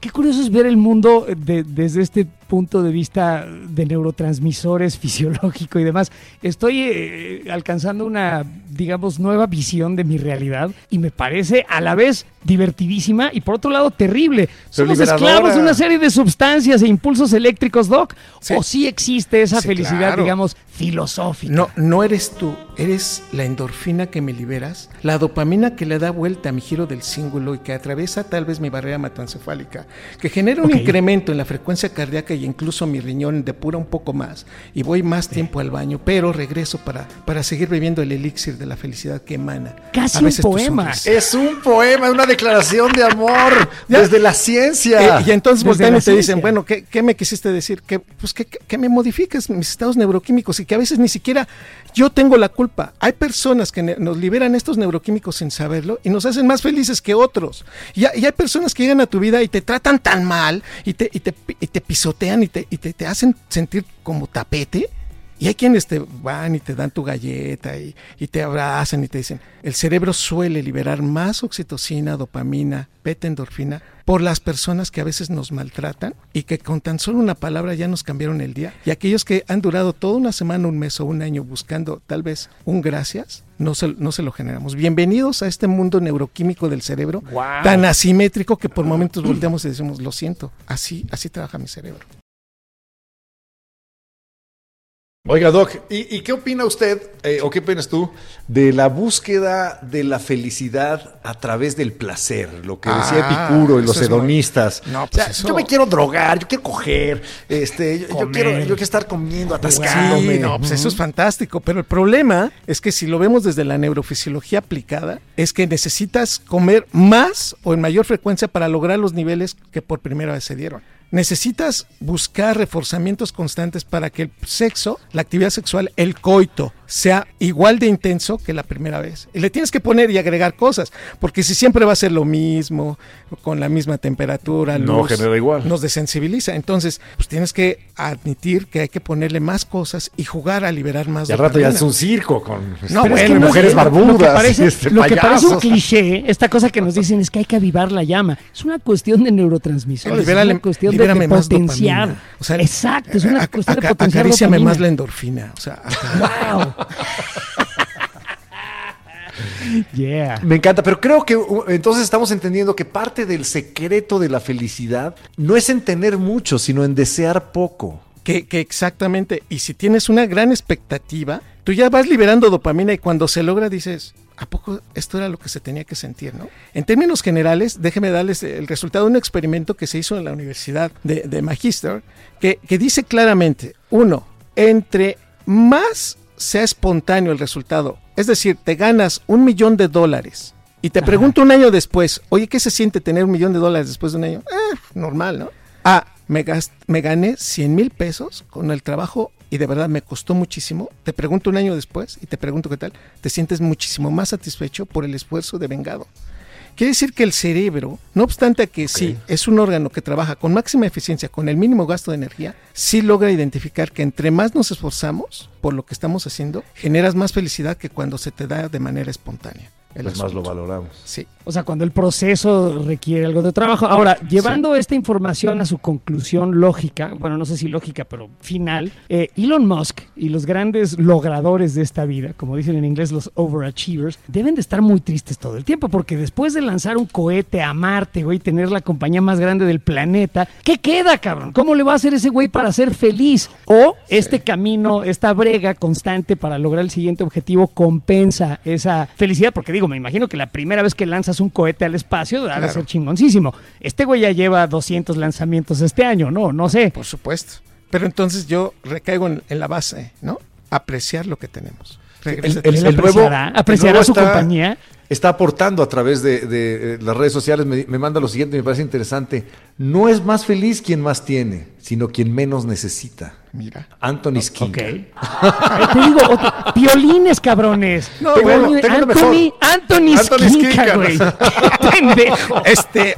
Speaker 5: qué curioso es ver el mundo de- desde este punto de vista de neurotransmisores fisiológico y demás. Estoy eh, alcanzando una, digamos, nueva visión de mi realidad y me parece a la vez divertidísima y por otro lado terrible. Somos
Speaker 3: liberadora.
Speaker 5: esclavos de una serie de sustancias e impulsos eléctricos, Doc.
Speaker 4: Sí.
Speaker 5: O sí existe esa
Speaker 4: Sí,
Speaker 5: felicidad,
Speaker 4: claro.
Speaker 5: digamos, filosófica.
Speaker 4: No, no eres tú, eres la endorfina que me liberas, la dopamina que le da vuelta a mi giro del cíngulo y que atraviesa tal vez mi barrera que genera un incremento en la frecuencia cardíaca y incluso mi riñón depura un poco más y voy más tiempo al baño, pero regreso para, para seguir bebiendo el elixir de la felicidad que emana.
Speaker 5: Casi
Speaker 4: a
Speaker 5: un poema.
Speaker 3: Es un poema, una declaración de amor
Speaker 4: Ya.
Speaker 3: desde la ciencia.
Speaker 4: Eh, y entonces voltean y te dicen, bueno, ¿qué, qué me quisiste decir? Que, pues que, que- me modifiques mis estados neuroquímicos y que a veces ni siquiera yo tengo la culpa. Hay personas que nos liberan estos neuroquímicos sin saberlo y nos hacen más felices que otros. Y, hay- y hay personas que llegan a tu vida y te tratan tan mal y te, y te, y te pisotean y, te, y te, te hacen sentir como tapete. Y hay quienes te van y te dan tu galleta y, y te abrazan y te dicen, el cerebro suele liberar más oxitocina, dopamina, beta endorfina por las personas que a veces nos maltratan y que con tan solo una palabra ya nos cambiaron el día. Y aquellos que han durado toda una semana, un mes o un año buscando tal vez un gracias, no se, no se lo generamos. Bienvenidos a este mundo neuroquímico del cerebro
Speaker 5: Guau.
Speaker 4: tan asimétrico que por momentos volteamos y decimos, lo siento, así, así trabaja mi cerebro.
Speaker 3: Oiga, Doc, ¿y, y qué opina usted, eh, o qué opinas tú, de la búsqueda de la felicidad a través del placer? Lo que decía
Speaker 4: Ah,
Speaker 3: Epicuro y los
Speaker 4: muy-
Speaker 3: hedonistas.
Speaker 4: No,
Speaker 3: O
Speaker 4: pues
Speaker 3: sea,
Speaker 4: eso-
Speaker 3: Yo me quiero drogar, yo quiero coger, este, yo, quiero, yo quiero estar comiendo, atascándome.
Speaker 4: Sí, no, pues eso es fantástico, pero el problema es que si lo vemos desde la neurofisiología aplicada, es que necesitas comer más o en mayor frecuencia para lograr los niveles que por primera vez se dieron. Necesitas buscar reforzamientos constantes para que el sexo, la actividad sexual, el coito, sea igual de intenso que la primera vez. Y le tienes que poner y agregar cosas, porque si siempre va a ser lo mismo, con la misma temperatura,
Speaker 3: No
Speaker 4: luz,
Speaker 3: genera igual.
Speaker 4: nos desensibiliza. Entonces, pues tienes que admitir que hay que ponerle más cosas y jugar a liberar más
Speaker 3: Y al rato ya es un circo con
Speaker 4: No,
Speaker 3: este,
Speaker 4: bueno,
Speaker 5: es que no
Speaker 3: mujeres
Speaker 5: es-
Speaker 3: barbudas.
Speaker 5: Lo que parece,
Speaker 3: y este,
Speaker 5: lo que parece un cliché, esta cosa que nos dicen es que hay que avivar la llama. Es una cuestión de neurotransmisores.
Speaker 4: Libérale-
Speaker 5: es una cuestión de, de
Speaker 4: más
Speaker 5: potenciar.
Speaker 4: dopamina. O sea,
Speaker 5: Exacto, es una cuestión de potenciar
Speaker 4: acaríciame más la endorfina. O sea, acá-
Speaker 5: Wow. yeah.
Speaker 3: Me encanta, pero creo que uh, entonces estamos entendiendo que parte del secreto de la felicidad no es en tener mucho, sino en desear poco.
Speaker 4: que, que exactamente. Y si tienes una gran expectativa, tú ya vas liberando dopamina y cuando se logra dices, ¿a poco esto era lo que se tenía que sentir, no? En términos generales, déjeme darles el resultado de un experimento que se hizo en la Universidad de, de Magister, que, que dice claramente, uno, entre más sea espontáneo el resultado, es decir, te ganas un millón de dólares y te pregunto un año después, oye, ¿qué se siente tener un millón de dólares después de un año? Eh, normal, ¿no? Ah, me, me gané 100 mil pesos con el trabajo y de verdad me costó muchísimo. Te pregunto un año después y te pregunto qué tal. Te sientes muchísimo más satisfecho por el esfuerzo de vengado. Quiere decir que el cerebro, no obstante que sí es un órgano que trabaja con máxima eficiencia, con el mínimo gasto de energía, sí logra identificar que entre más nos esforzamos por lo que estamos haciendo, generas más felicidad que cuando se te da de manera espontánea. el
Speaker 3: Pues más lo valoramos.
Speaker 4: Sí.
Speaker 5: O sea, cuando el proceso requiere algo de trabajo. Ahora, llevando esta información a su conclusión lógica, bueno, no sé si lógica, pero final, eh, Elon Musk y los grandes logradores de esta vida, como dicen en inglés los overachievers, deben de estar muy tristes todo el tiempo, porque después de lanzar un cohete a Marte, güey, tener la compañía más grande del planeta, ¿qué queda, cabrón? ¿Cómo le va a hacer ese güey para ser feliz? O este camino, esta brega constante para lograr el siguiente objetivo compensa esa felicidad, porque digo, me imagino que la primera vez que lanzas un cohete al espacio ha de
Speaker 4: Claro.
Speaker 5: ser chingoncísimo. Este güey ya lleva 200 lanzamientos este año, ¿no? No sé.
Speaker 4: Por supuesto. Pero entonces yo recaigo en, en la base, ¿no? Apreciar lo que tenemos. Regresa-
Speaker 3: El-
Speaker 5: ¿Él
Speaker 3: el nuevo-
Speaker 5: apreciará?
Speaker 3: el
Speaker 5: ¿Apreciará
Speaker 3: nuevo
Speaker 5: su
Speaker 3: está-
Speaker 5: compañía?
Speaker 3: Está aportando a través de, de, eh, las redes sociales, me, me manda lo siguiente, me parece interesante. No es más feliz quien más tiene, sino quien menos necesita.
Speaker 4: Mira.
Speaker 3: Anthony
Speaker 5: Ok.
Speaker 3: Skinner.
Speaker 5: Ay, te digo, otro- violines, cabrones.
Speaker 3: No,
Speaker 5: Tengo
Speaker 3: bueno, tengo
Speaker 5: Anthony,
Speaker 3: mejor.
Speaker 5: Anthony,
Speaker 3: Anthony
Speaker 5: Skinca, güey. Pendejo.
Speaker 4: Este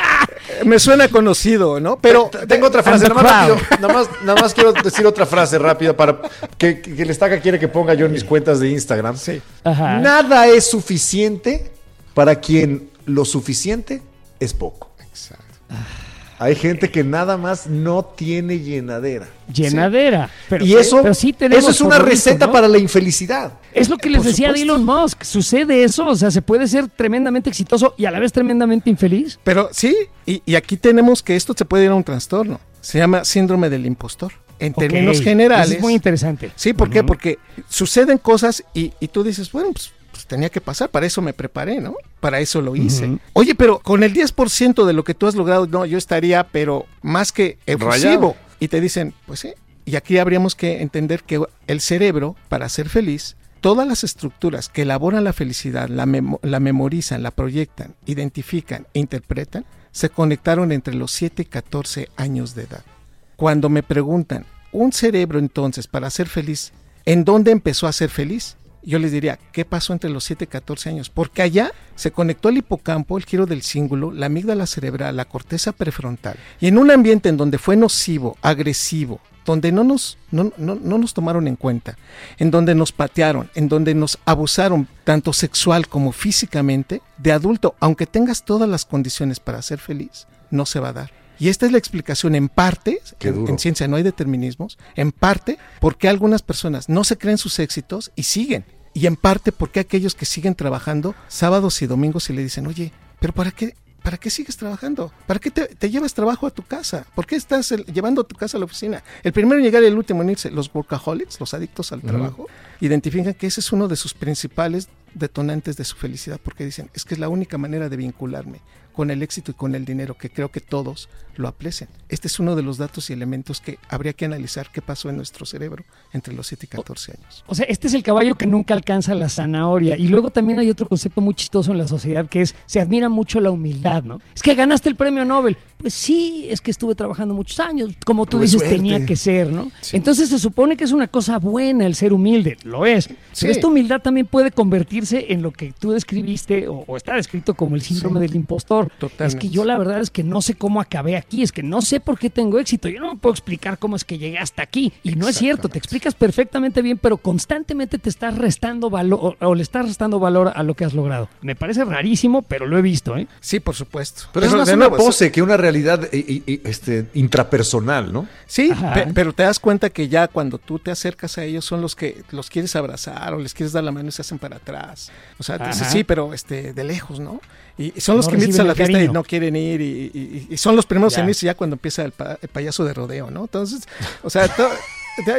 Speaker 4: me suena conocido, ¿no? Pero
Speaker 3: Tengo otra frase, nada más, rápido, nada, más, nada más quiero decir otra frase rápida para que, que, que el estaca quiere que ponga yo en mis cuentas de Instagram.
Speaker 4: sí.
Speaker 5: Ajá.
Speaker 3: Nada es suficiente para quien lo suficiente es poco.
Speaker 4: Exacto.
Speaker 3: Hay gente que nada más no tiene llenadera.
Speaker 5: Llenadera. Pero,
Speaker 3: y eso,
Speaker 5: pero sí tenemos
Speaker 3: eso es una receta
Speaker 5: ¿no?
Speaker 3: para la infelicidad.
Speaker 5: Es lo que les
Speaker 4: Por
Speaker 5: decía de. Elon Musk. Sucede eso. O sea, se puede ser tremendamente exitoso y a la vez tremendamente infeliz.
Speaker 4: Pero sí, y, y aquí tenemos que esto se puede ir a un trastorno. Se llama síndrome del impostor. En términos generales.
Speaker 5: eso es muy interesante.
Speaker 4: Sí, ¿por qué? Porque suceden cosas y, y tú dices, bueno, pues, pues tenía que pasar, para eso me preparé, ¿no? Para eso lo hice. Oye, pero con el 10% de lo que tú has logrado, no, yo estaría, pero más que efusivo.
Speaker 3: Rayado.
Speaker 4: Y te dicen, pues sí. Y aquí habríamos que entender que el cerebro, para ser feliz, todas las estructuras que elaboran la felicidad, la, la memorizan, la proyectan, identifican e interpretan, se conectaron entre los 7 y 14 años de edad. Cuando me preguntan, un cerebro entonces para ser feliz, ¿en dónde empezó a ser feliz? Yo les diría, ¿qué pasó entre los 7 y 14 años? Porque allá se conectó el hipocampo, el giro del cíngulo, la amígdala cerebral, la corteza prefrontal. Y en un ambiente en donde fue nocivo, agresivo, donde no nos, no, no- no nos tomaron en cuenta, en donde nos patearon, en donde nos abusaron tanto sexual como físicamente, de adulto, aunque tengas todas las condiciones para ser feliz, no se va a dar. Y esta es la explicación en parte, en, en ciencia no hay determinismos, en parte porque algunas personas no se creen sus éxitos y siguen. Y en parte porque aquellos que siguen trabajando sábados y domingos y le dicen, oye, pero ¿para qué? ¿Para qué sigues trabajando? ¿Para qué te, te llevas trabajo a tu casa? ¿Por qué estás el- llevando tu casa a la oficina? El primero en llegar y el último en irse. Los workaholics, los adictos al trabajo, identifican que ese es uno de sus principales detonantes de su felicidad porque dicen, es que es la única manera de vincularme con el éxito y con el dinero, que creo que todos lo aprecian. Este es uno de los datos y elementos que habría que analizar qué pasó en nuestro cerebro entre los 7 y 14 años.
Speaker 5: O sea, este es el caballo que nunca alcanza la zanahoria. Y luego también hay otro concepto muy chistoso en la sociedad que es, se admira mucho la humildad, ¿no? Es que ganaste el premio Nobel. Pues sí, es que estuve trabajando muchos años, como tú
Speaker 3: Tuve
Speaker 5: dices,
Speaker 3: suerte.
Speaker 5: tenía que ser, ¿no? Entonces se supone que es una cosa buena el ser humilde, lo es.
Speaker 4: Sí.
Speaker 5: Pero esta humildad también puede convertirse en lo que tú describiste o, o está descrito como el síndrome del impostor.
Speaker 4: Totalmente.
Speaker 5: Es que yo la verdad es que no sé cómo acabé aquí, es que no sé por qué tengo éxito, yo no me puedo explicar cómo es que llegué hasta aquí. Y no es cierto, te explicas perfectamente bien, pero constantemente te estás restando valor o, o le estás restando valor a lo que has logrado. Me parece rarísimo, pero lo he visto, ¿eh?
Speaker 4: Sí, por supuesto.
Speaker 3: Pero es más una
Speaker 4: nuevo,
Speaker 3: pose que una realidad eh, este, intrapersonal, ¿no?
Speaker 4: Sí, pe- pero te das cuenta que ya cuando tú te acercas a ellos son los que los quieres abrazar o les quieres dar la mano y se hacen para atrás. O sea, te dices, sí, pero este de lejos, ¿no? Y, y son los
Speaker 5: No
Speaker 4: que invitas a la fiesta y no quieren ir y, y- y son los primeros
Speaker 5: Ya.
Speaker 4: en irse ya cuando empieza el, pa- el payaso de rodeo, ¿no? Entonces, o sea, to-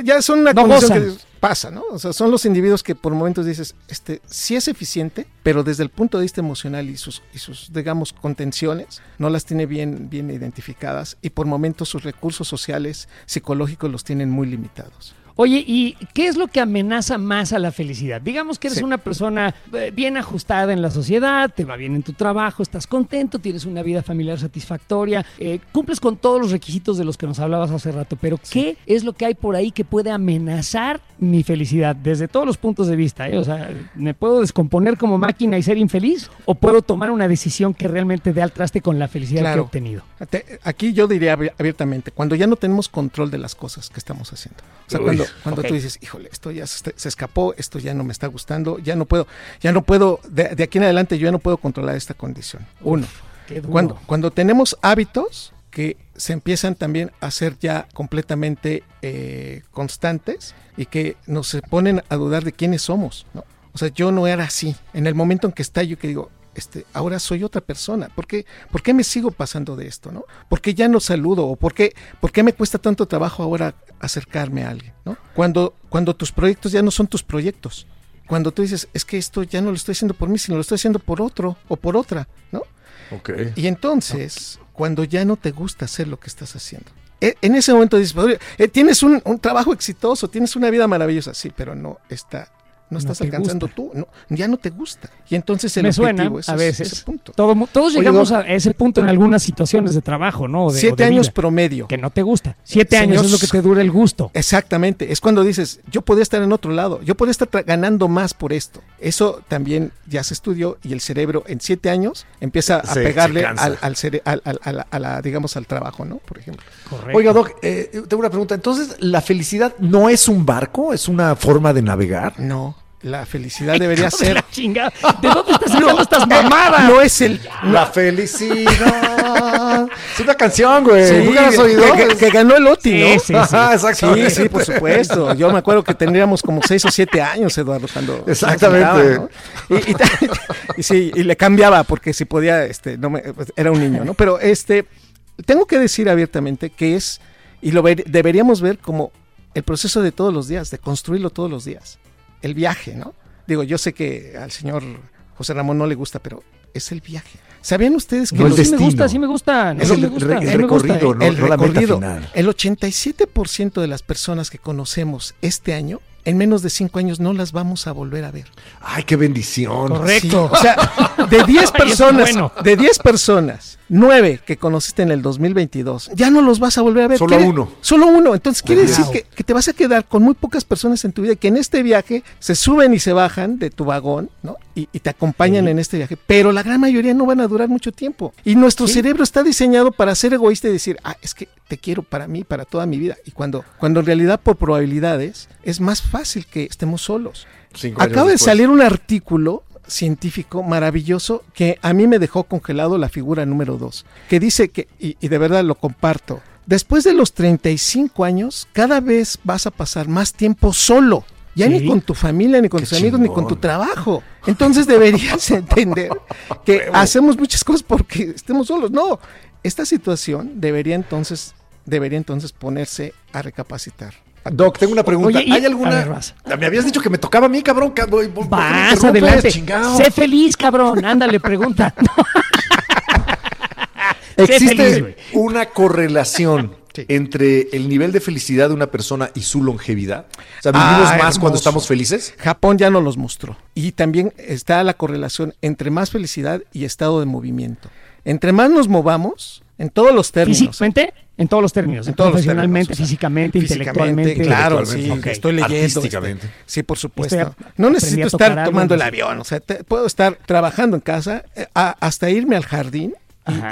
Speaker 4: ya- son una
Speaker 5: No
Speaker 4: condición
Speaker 5: gozan.
Speaker 4: que pasa, ¿no? O sea, son los individuos que por momentos dices, este, sí es eficiente, pero desde el punto de vista emocional y sus, y sus digamos, contenciones, no las tiene bien, bien identificadas y por momentos sus recursos sociales, psicológicos los tienen muy limitados.
Speaker 5: Oye, ¿y qué es lo que amenaza más a la felicidad? Digamos que eres
Speaker 4: Sí.
Speaker 5: una persona eh, bien ajustada en la sociedad, te va bien en tu trabajo, estás contento, tienes una vida familiar satisfactoria, eh, cumples con todos los requisitos de los que nos hablabas hace rato, pero ¿qué es lo que hay por ahí que puede amenazar mi felicidad desde todos los puntos de vista? eh? O sea, ¿me puedo descomponer como máquina y ser infeliz? ¿O puedo tomar una decisión que realmente dé al traste con la felicidad que he obtenido?
Speaker 4: Te- Aquí yo diría abi- abiertamente, cuando ya no tenemos control de las cosas que estamos haciendo. O sea,
Speaker 3: Uy,
Speaker 4: cuando, cuando tú dices, híjole, esto ya se, se escapó, esto ya no me está gustando, ya no puedo, ya no puedo, de, de aquí en adelante yo ya no puedo controlar esta condición. Uno.
Speaker 5: Qué duro.
Speaker 4: Cuando, cuando tenemos hábitos que se empiezan también a ser ya completamente eh, constantes y que nos ponen a dudar de quiénes somos, ¿no? O sea, yo no era así. En el momento en que está yo que digo, este, ahora soy otra persona. ¿Por qué, ¿Por qué me sigo pasando de esto, no? ¿Por qué ya no saludo? ¿O por qué, por qué me cuesta tanto trabajo ahora acercarme a alguien, no? Cuando, cuando tus proyectos ya no son tus proyectos. Cuando tú dices, es que esto ya no lo estoy haciendo por mí, sino lo estoy haciendo por otro o por otra, ¿no?
Speaker 3: Ok.
Speaker 4: Y entonces, cuando ya no te gusta hacer lo que estás haciendo, e- en ese momento dices, "Oye, eh, tienes un, un trabajo exitoso, tienes una vida maravillosa, sí, pero no está, no estás alcanzando
Speaker 5: gusta.
Speaker 4: tú, no, ya no te gusta. Y entonces el
Speaker 5: Me
Speaker 4: objetivo
Speaker 5: suena
Speaker 4: es
Speaker 5: a veces.
Speaker 4: ese punto.
Speaker 5: Todo todos
Speaker 3: Oye,
Speaker 5: llegamos a ese punto en algunas situaciones de trabajo, ¿no? De- o
Speaker 4: Siete
Speaker 5: de
Speaker 4: años
Speaker 5: vida,
Speaker 4: promedio.
Speaker 5: que no te gusta. Siete
Speaker 4: Señor-
Speaker 5: años es lo que te dura el gusto.
Speaker 4: Exactamente, es cuando dices, yo podría estar en otro lado, yo podría estar ganando más por esto. Eso también ya se estudió y el cerebro en siete años empieza a
Speaker 3: Se-
Speaker 4: pegarle
Speaker 3: se
Speaker 4: al, al cere- al- al- a la- a la, digamos, al trabajo, ¿no? Por ejemplo.
Speaker 5: Correcto.
Speaker 3: Oiga, Doc, eh, tengo una pregunta. Entonces, ¿la felicidad no es un barco? ¿Es una forma de navegar?
Speaker 4: No, la felicidad debería
Speaker 5: de
Speaker 4: ser...
Speaker 5: la chingada. ¿De dónde estás sacando estas mamadas?
Speaker 4: No es el...
Speaker 3: La felicidad. es una canción, güey.
Speaker 4: Sí,
Speaker 3: ¿Nunca la has oído?
Speaker 4: que, que- que ganó el OTI,
Speaker 5: Sí,
Speaker 4: ¿no?
Speaker 5: sí, sí.
Speaker 3: Ajá, exactamente.
Speaker 4: Sí, sí, por supuesto. Yo me acuerdo que tendríamos como seis o siete años, Eduardo, cuando
Speaker 3: Exactamente.
Speaker 4: ¿no? Y, y sí, y le cambiaba porque si podía, este, no me, pues, era un niño, ¿no? Pero este, tengo que decir abiertamente que es y lo ver- deberíamos ver como el proceso de todos los días, de construirlo todos los días, el viaje, ¿no? Digo, yo sé que al señor José Ramón no le gusta, pero es el viaje. ¿Sabían ustedes que
Speaker 3: No el
Speaker 4: los-
Speaker 5: sí me
Speaker 3: destino.
Speaker 5: gusta, sí me gusta.
Speaker 3: Es
Speaker 5: sí
Speaker 3: el
Speaker 5: me gusta, sí
Speaker 3: el
Speaker 5: me gusta,
Speaker 3: recorrido. ¿no?
Speaker 4: el
Speaker 3: la meta
Speaker 4: recorrido.
Speaker 3: final.
Speaker 4: El 87% de las personas que conocemos este año, en menos de 5 años no las vamos a volver a ver.
Speaker 3: Ay, qué bendición.
Speaker 5: Correcto.
Speaker 4: O sea, de 10
Speaker 5: Ay, es
Speaker 4: personas,
Speaker 5: bueno.
Speaker 4: de 10 personas, 9 que conociste en el 2022, ya no los vas a volver a ver.
Speaker 3: Solo
Speaker 4: Quiere-
Speaker 3: uno.
Speaker 4: Solo uno. Entonces quiere
Speaker 5: Wow.
Speaker 4: decir que, que te vas a quedar con muy pocas personas en tu vida que en este viaje se suben y se bajan de tu vagón, ¿no? Y, y te acompañan
Speaker 5: Sí.
Speaker 4: en este viaje, pero la gran mayoría no van a durar mucho tiempo. Y nuestro
Speaker 5: Sí.
Speaker 4: cerebro está diseñado para ser egoísta y decir, ah, es que te quiero para mí, para toda mi vida. Y cuando, cuando en realidad por probabilidades es más fácil que estemos solos. Acaba de salir un artículo científico maravilloso que a mí me dejó congelado la figura número 2, que dice que, y, y de verdad lo comparto, después de los 35 años, cada vez vas a pasar más tiempo solo. Ya
Speaker 5: Sí.
Speaker 4: ni con tu familia, ni con
Speaker 3: Qué
Speaker 4: tus amigos, ni con tu trabajo. Entonces deberías entender que hacemos muchas cosas porque estemos solos. No, esta situación debería entonces, debería entonces ponerse a recapacitar.
Speaker 3: Doc, tengo una pregunta.
Speaker 5: Oye,
Speaker 3: ¿Hay
Speaker 5: a
Speaker 3: alguna?
Speaker 5: ver, vas.
Speaker 3: Me habías dicho que me tocaba a mí, cabrón. cab- ¿por- por qué me
Speaker 5: Vas adelante.
Speaker 3: chingado?
Speaker 5: Sé feliz, cabrón. Ándale, pregunta.
Speaker 6: ¿Existe
Speaker 5: feliz,
Speaker 6: una correlación entre el nivel de felicidad de una persona y su longevidad? O sea, ¿vivimos
Speaker 4: Ah,
Speaker 6: más cuando estamos felices?
Speaker 4: Japón ya nos los mostró. Y también está la correlación entre más felicidad y estado de movimiento. Entre más nos movamos, en todos los términos.
Speaker 5: Físicamente, en todos los términos.
Speaker 4: En todos los términos, o sea,
Speaker 5: físicamente, intelectualmente.
Speaker 4: Claro, sí, estoy leyendo. Este, sí, por supuesto.
Speaker 5: Estoy
Speaker 4: no necesito estar
Speaker 5: algo,
Speaker 4: tomando el avión. O sea, te- puedo estar trabajando en casa, eh, a- hasta irme al jardín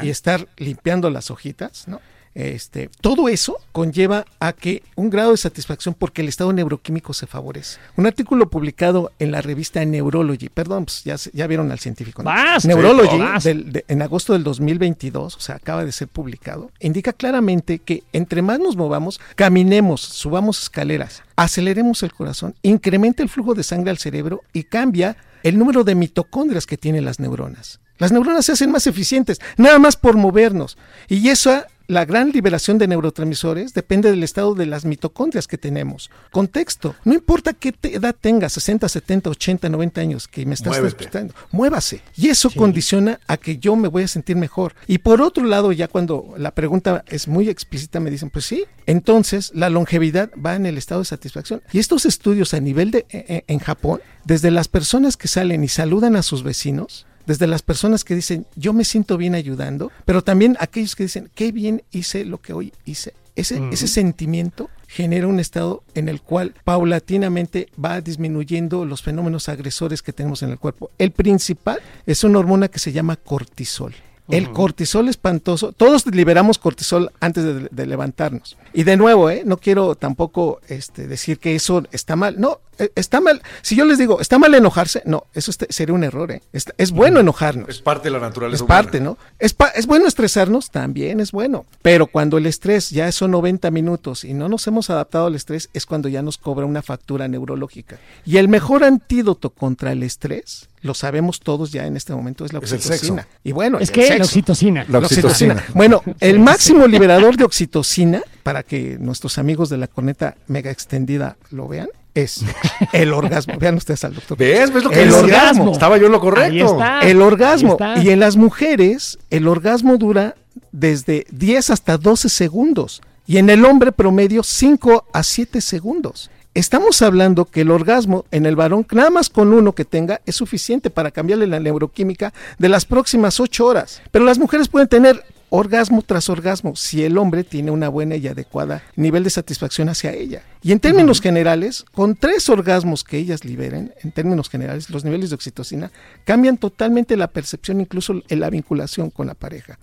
Speaker 4: y, estar limpiando las hojitas, ¿no? Este, todo eso conlleva a que un grado de satisfacción porque el estado neuroquímico se favorece. Un artículo publicado en la revista Neurology, perdón, pues ya, vieron al científico. ¿no?
Speaker 5: Vas,
Speaker 4: Neurology,
Speaker 5: vas.
Speaker 4: del- de- en agosto del 2022, o sea, acaba de ser publicado, indica claramente que entre más nos movamos, caminemos, subamos escaleras, aceleremos el corazón, incrementa el flujo de sangre al cerebro y cambia el número de mitocondrias que tienen las neuronas. Las neuronas se hacen más eficientes, nada más por movernos. Y eso, la gran liberación de neurotransmisores depende del estado de las mitocondrias que tenemos. Contexto, no importa qué edad tengas, 60, 70, 80, 90 años, que me estás escuchando, muévase. Y eso condiciona a que yo me voy a sentir mejor. Y por otro lado, ya cuando la pregunta es muy explícita, me dicen, pues sí, entonces la longevidad va en el estado de satisfacción. Y estos estudios a nivel de e- e- en Japón, desde las personas que salen y saludan a sus vecinos, desde las personas que dicen, yo me siento bien ayudando, pero también aquellos que dicen, qué bien hice lo que hoy hice. Ese, ese sentimiento genera un estado en el cual paulatinamente va disminuyendo los fenómenos agresores que tenemos en el cuerpo. El principal es una hormona que se llama cortisol. El cortisol espantoso, todos liberamos cortisol antes de, de levantarnos. Y de nuevo, ¿eh? no quiero tampoco este, decir que eso está mal. No, está mal. Si yo les digo, está mal enojarse, no, eso este- sería un error. ¿eh? Está- es bueno enojarnos.
Speaker 6: Es parte de la naturaleza
Speaker 4: Es
Speaker 6: humana.
Speaker 4: parte, ¿no? Es, pa- es bueno estresarnos, también es bueno. Pero cuando el estrés ya son 90 minutos y no nos hemos adaptado al estrés, es cuando ya nos cobra una factura neurológica. Y el mejor antídoto contra el estrés, lo sabemos todos ya en este momento, es la
Speaker 6: Es el
Speaker 4: oxitocina.
Speaker 6: sexo.
Speaker 4: Y bueno,
Speaker 5: Es que la
Speaker 4: sexo.
Speaker 5: oxitocina.
Speaker 6: La
Speaker 4: La
Speaker 6: oxitocina.
Speaker 4: oxitocina. Bueno, el máximo liberador de oxitocina, para que nuestros amigos de la corneta mega extendida lo vean, es el orgasmo. Vean ustedes al doctor.
Speaker 6: ¿Ves? ¿Ves lo que
Speaker 4: El
Speaker 6: decía?
Speaker 4: orgasmo.
Speaker 6: Estaba yo en lo correcto.
Speaker 5: Ahí está.
Speaker 4: El orgasmo.
Speaker 5: Ahí está.
Speaker 4: Y en las mujeres, el orgasmo dura desde 10 hasta 12 segundos. Y en el hombre promedio, 5 a 7 segundos. Estamos hablando que el orgasmo en el varón, nada más con uno que tenga, es suficiente para cambiarle la neuroquímica de las próximas 8 horas. Pero las mujeres pueden tener orgasmo tras orgasmo si el hombre tiene una buena y adecuada nivel de satisfacción hacia ella. Y en términos generales, con tres orgasmos que ellas liberen, en términos generales, los niveles de oxitocina cambian totalmente la percepción, incluso en la vinculación con la pareja.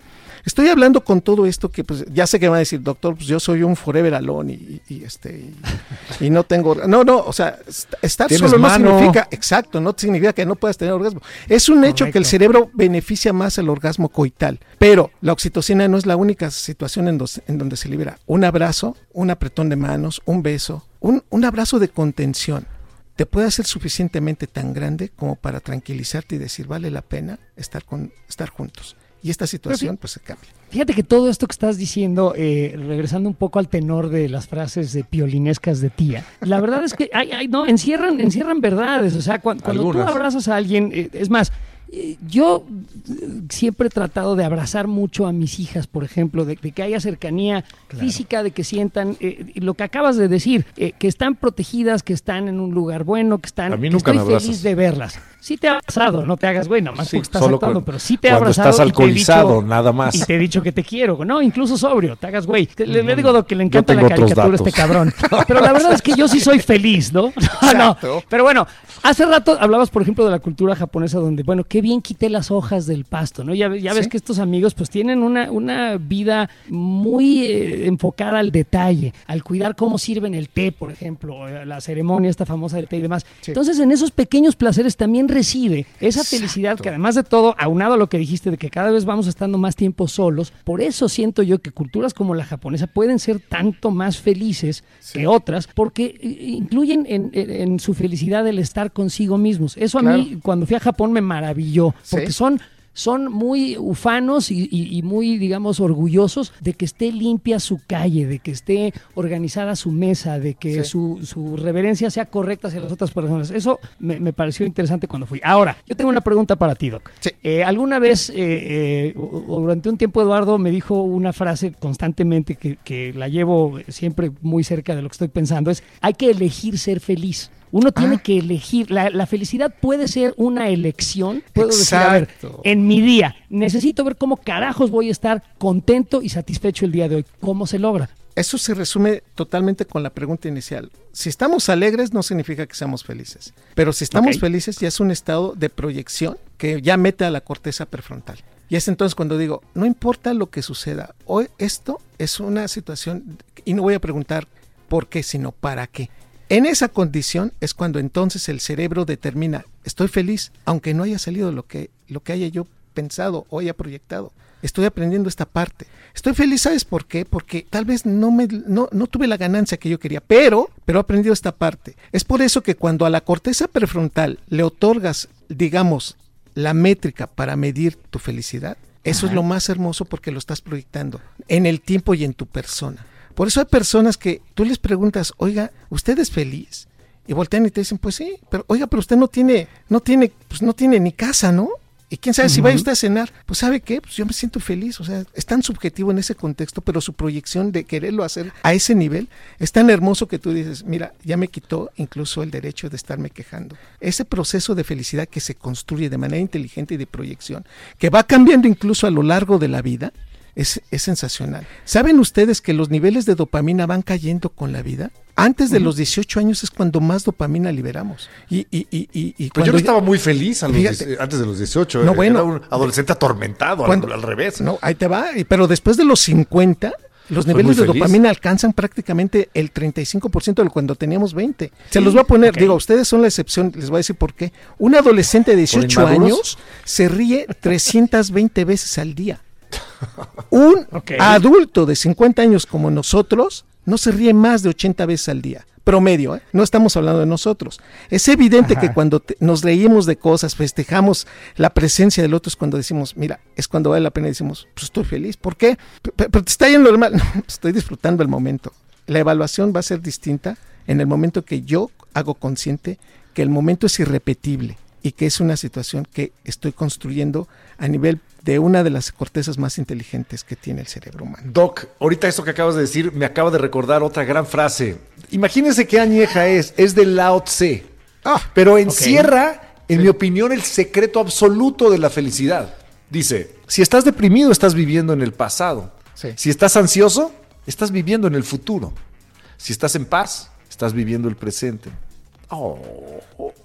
Speaker 4: Estoy hablando con todo esto que pues ya sé que me va a decir, doctor, pues yo soy un forever alone y, y, este y, y no tengo orga-". no, no, o sea, est- estar solo no significa, exacto, no significa que no puedas tener orgasmo. Es un hecho que el cerebro beneficia más el orgasmo coital, pero la oxitocina no es la única situación en, dos- en donde se libera. Un abrazo, un apretón de manos, un beso, un, un abrazo de contención te puede hacer suficientemente tan grande como para tranquilizarte y decir vale la pena estar con estar juntos. Y esta situación pues se cambia.
Speaker 5: Fíjate que todo esto que estás diciendo, eh, regresando un poco al tenor de las frases de piolinescas de tía, la verdad es que ay, ay, no, encierran, encierran verdades. O sea, cuan- cuando, tú abrazas a alguien, eh, es más, yo eh, siempre he tratado de abrazar mucho a mis hijas, por ejemplo, de, de que haya cercanía física, de que sientan eh, lo que acabas de decir, eh, que están protegidas, que están en un lugar bueno, que están.
Speaker 6: A mí
Speaker 5: que
Speaker 6: nunca
Speaker 5: estoy
Speaker 6: me abrazas.
Speaker 5: feliz de verlas. Sí te he abrazado, no te hagas güey, nomás
Speaker 6: Sí,
Speaker 5: porque estás
Speaker 6: solo
Speaker 5: actuando,
Speaker 6: cu-
Speaker 5: pero sí te he
Speaker 6: cuando
Speaker 5: abrazado.
Speaker 6: estás
Speaker 5: he dicho-
Speaker 6: alcoholizado, nada más.
Speaker 5: Y te he dicho que te quiero, no, incluso sobrio, te hagas güey. Que Le, le digo que le encanta la caricatura a este cabrón. Pero la verdad es que yo sí soy feliz, ¿no? No, no. Pero bueno, hace rato hablabas, por ejemplo, de la cultura japonesa donde, bueno, qué bien quité las hojas del pasto, ¿no? Ya, ya ves
Speaker 4: Sí.
Speaker 5: que estos amigos pues tienen una, una vida muy eh, enfocada al detalle, al cuidar cómo sirven el té, por ejemplo, eh, la ceremonia esta famosa del té y demás. Entonces, en esos pequeños placeres también recibe esa felicidad que además de todo, aunado a lo que dijiste de que cada vez vamos estando más tiempo solos, por eso siento yo que culturas como la japonesa pueden ser tanto más felices que otras, porque eh, incluyen en, en- en su felicidad el estar consigo mismos. Eso a mí, cuando fui a Japón, me maravilló, porque
Speaker 4: Sí.
Speaker 5: son son muy ufanos y, y- y muy, digamos, orgullosos de que esté limpia su calle, de que esté organizada su mesa, de que su, su reverencia sea correcta hacia las otras personas. Eso me, me pareció interesante cuando fui. Ahora, yo tengo una pregunta para ti, Doc.
Speaker 4: Sí.
Speaker 5: Eh, alguna vez, eh, eh, durante un tiempo, Eduardo me dijo una frase constantemente que, que la llevo siempre muy cerca de lo que estoy pensando, es hay que elegir ser feliz. Uno tiene
Speaker 4: Ah.
Speaker 5: que elegir, la, la felicidad puede ser una elección. Puedo decir, a ver,
Speaker 4: Exacto.
Speaker 5: en mi día necesito ver cómo carajos voy a estar contento y satisfecho el día de hoy. ¿Cómo se logra?
Speaker 4: Eso se resume totalmente con la pregunta inicial. Si estamos alegres no significa que seamos felices, pero si estamos felices ya es un estado de proyección que ya mete a la corteza prefrontal. Y es entonces cuando digo, no importa lo que suceda, hoy esto es una situación y no voy a preguntar por qué, sino para qué. En esa condición es cuando entonces el cerebro determina, estoy feliz, aunque no haya salido lo que, lo que haya yo pensado o haya proyectado. Estoy aprendiendo esta parte. Estoy feliz, ¿sabes por qué? Porque tal vez no, me, no, no tuve la ganancia que yo quería, pero, pero he aprendido esta parte. Es por eso que cuando a la corteza prefrontal le otorgas, digamos, la métrica para medir tu felicidad, eso es lo más hermoso porque lo estás proyectando en el tiempo y en tu persona. Por eso hay personas que tú les preguntas, oiga, ¿usted es feliz? Y voltean y te dicen, pues sí, pero oiga, pero usted no tiene, no tiene, pues no tiene ni casa, ¿no? Y quién sabe si vaya usted a cenar. Pues sabe qué, pues yo me siento feliz. O sea, es tan subjetivo en ese contexto, pero su proyección de quererlo hacer a ese nivel es tan hermoso que tú dices, mira, ya me quitó incluso el derecho de estarme quejando. Ese proceso de felicidad que se construye de manera inteligente y de proyección, que va cambiando incluso a lo largo de la vida, es, es sensacional. ¿Saben ustedes que los niveles de dopamina van cayendo con la vida? Antes de los 18 años es cuando más dopamina liberamos. Y, y, y, y, y
Speaker 6: Pues yo estaba muy feliz a los
Speaker 4: Fíjate.
Speaker 6: 10 antes de los 18.
Speaker 4: No, bueno.
Speaker 6: Era un adolescente atormentado, al-
Speaker 4: Cuando-
Speaker 6: al, revés.
Speaker 4: No, ahí te va. Pero después de los 50, los niveles de
Speaker 6: feliz.
Speaker 4: dopamina alcanzan prácticamente el 35% de cuando teníamos 20. Se los voy a poner, digo, ustedes son la excepción, les voy a decir por qué. Un adolescente de 18
Speaker 6: inmaduros?
Speaker 4: años se ríe 320 veces al día. Un adulto de 50 años como nosotros no se ríe más de 80 veces al día. Promedio, ¿eh? no estamos hablando de nosotros. Es evidente que cuando te- nos reímos de cosas, festejamos la presencia del otro, es cuando decimos, mira, es cuando vale la pena y decimos, pues estoy feliz. ¿Por qué? Pero te está yendo normal. No, estoy disfrutando el momento. La evaluación va a ser distinta en el momento que yo hago consciente que el momento es irrepetible y que es una situación que estoy construyendo a nivel de una de las cortezas más inteligentes que tiene el cerebro humano.
Speaker 6: Doc, ahorita esto que acabas de decir me acaba de recordar otra gran frase. Imagínense qué añeja es. Es de Lao Tse.
Speaker 4: Ah,
Speaker 6: pero encierra, en mi opinión, el secreto absoluto de la felicidad. Dice, si estás deprimido, estás viviendo en el pasado.
Speaker 4: Sí.
Speaker 6: Si estás ansioso, estás viviendo en el futuro. Si estás en paz, estás viviendo el presente. Oh,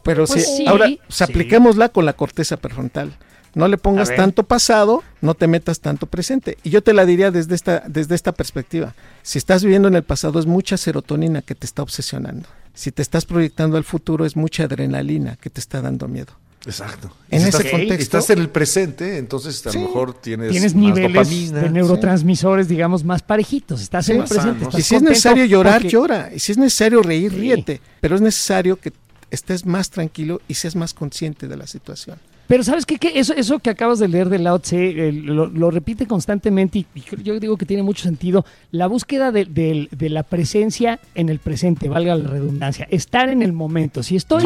Speaker 4: Pero
Speaker 5: Pues
Speaker 4: si
Speaker 5: sí,
Speaker 4: ahora pues,
Speaker 5: sí.
Speaker 4: apliquémosla con la corteza prefrontal. No le pongas tanto pasado, no te metas tanto presente. Y yo te la diría desde esta, desde esta perspectiva. Si estás viviendo en el pasado es mucha serotonina que te está obsesionando. Si te estás proyectando al futuro es mucha adrenalina que te está dando miedo.
Speaker 6: exacto.
Speaker 4: En
Speaker 6: Si
Speaker 4: ese
Speaker 6: estás,
Speaker 4: contexto-
Speaker 6: Estás en el presente, entonces a
Speaker 4: Sí.
Speaker 6: lo mejor tienes,
Speaker 5: Tienes
Speaker 6: más
Speaker 5: niveles
Speaker 6: dopamina.
Speaker 5: de neurotransmisores, digamos, más parejitos. Estás en el presente. estás
Speaker 4: Y si es necesario llorar,
Speaker 5: porque-
Speaker 4: llora. Y si es necesario reír,
Speaker 5: Sí.
Speaker 4: ríete. Pero es necesario que estés más tranquilo y seas más consciente de la situación.
Speaker 5: Pero ¿sabes qué? qué? Eso, eso que acabas de leer de Lao Tse, eh, lo, lo repite constantemente y, y yo digo que tiene mucho sentido. La búsqueda de, de- de la presencia en el presente, valga la redundancia. Estar en el momento. Si estoy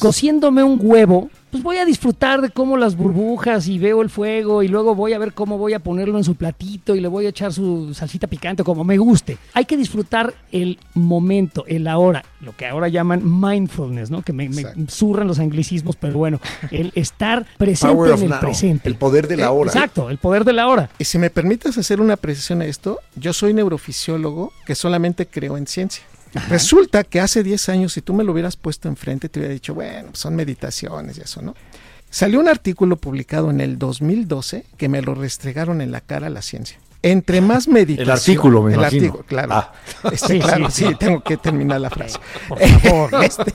Speaker 5: cociéndome un huevo, pues voy a disfrutar de cómo las burbujas y veo el fuego y luego voy a ver cómo voy a ponerlo en su platito y le voy a echar su salsita picante como me guste. Hay que disfrutar el momento, el ahora, lo que ahora llaman mindfulness, ¿no? Que me, zurran los anglicismos, pero bueno, el estar presente en el
Speaker 6: now.
Speaker 5: presente.
Speaker 6: El poder de la
Speaker 4: Eh,
Speaker 6: hora.
Speaker 5: Exacto, el poder de la hora.
Speaker 4: Y si me permites hacer una precisión a esto, yo soy neurofisiólogo que solamente creo en ciencia. Resulta que hace 10 años, si tú me lo hubieras puesto enfrente, te hubiera dicho, bueno, son meditaciones y eso, ¿no? Salió un artículo publicado en el 2012 que me lo restregaron en la cara a la ciencia. Entre más meditación...
Speaker 6: artículo, me
Speaker 4: el
Speaker 6: imagino.
Speaker 4: artículo, claro.
Speaker 6: Ah.
Speaker 4: Este,
Speaker 5: Sí,
Speaker 4: claro,
Speaker 5: sí,
Speaker 4: tengo que terminar la frase.
Speaker 5: Por favor.
Speaker 4: Este,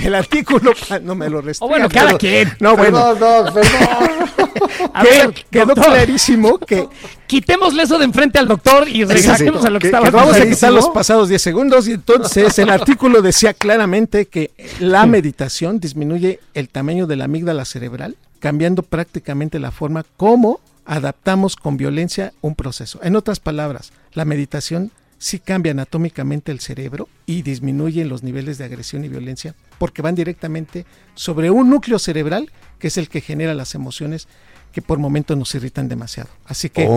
Speaker 4: el artículo, no me lo restregan.
Speaker 5: O bueno, cada
Speaker 4: pero-
Speaker 5: quien.
Speaker 4: No, bueno,
Speaker 6: Perdón, Doc, perdón.
Speaker 5: A
Speaker 4: que-
Speaker 5: ver,
Speaker 4: quedó
Speaker 5: doctor,
Speaker 4: clarísimo que
Speaker 5: Quitémosle eso de enfrente al doctor y regresemos
Speaker 6: sí.
Speaker 5: a lo que
Speaker 6: Que-
Speaker 5: estaba
Speaker 4: Vamos a quitar los pasados 10 segundos y entonces el artículo decía claramente que la meditación disminuye el tamaño de la amígdala cerebral cambiando prácticamente la forma como adaptamos con violencia un proceso. En otras palabras, la meditación sí cambia anatómicamente el cerebro y disminuye los niveles de agresión y violencia porque van directamente sobre un núcleo cerebral que es el que genera las emociones que por momentos nos irritan demasiado. Así que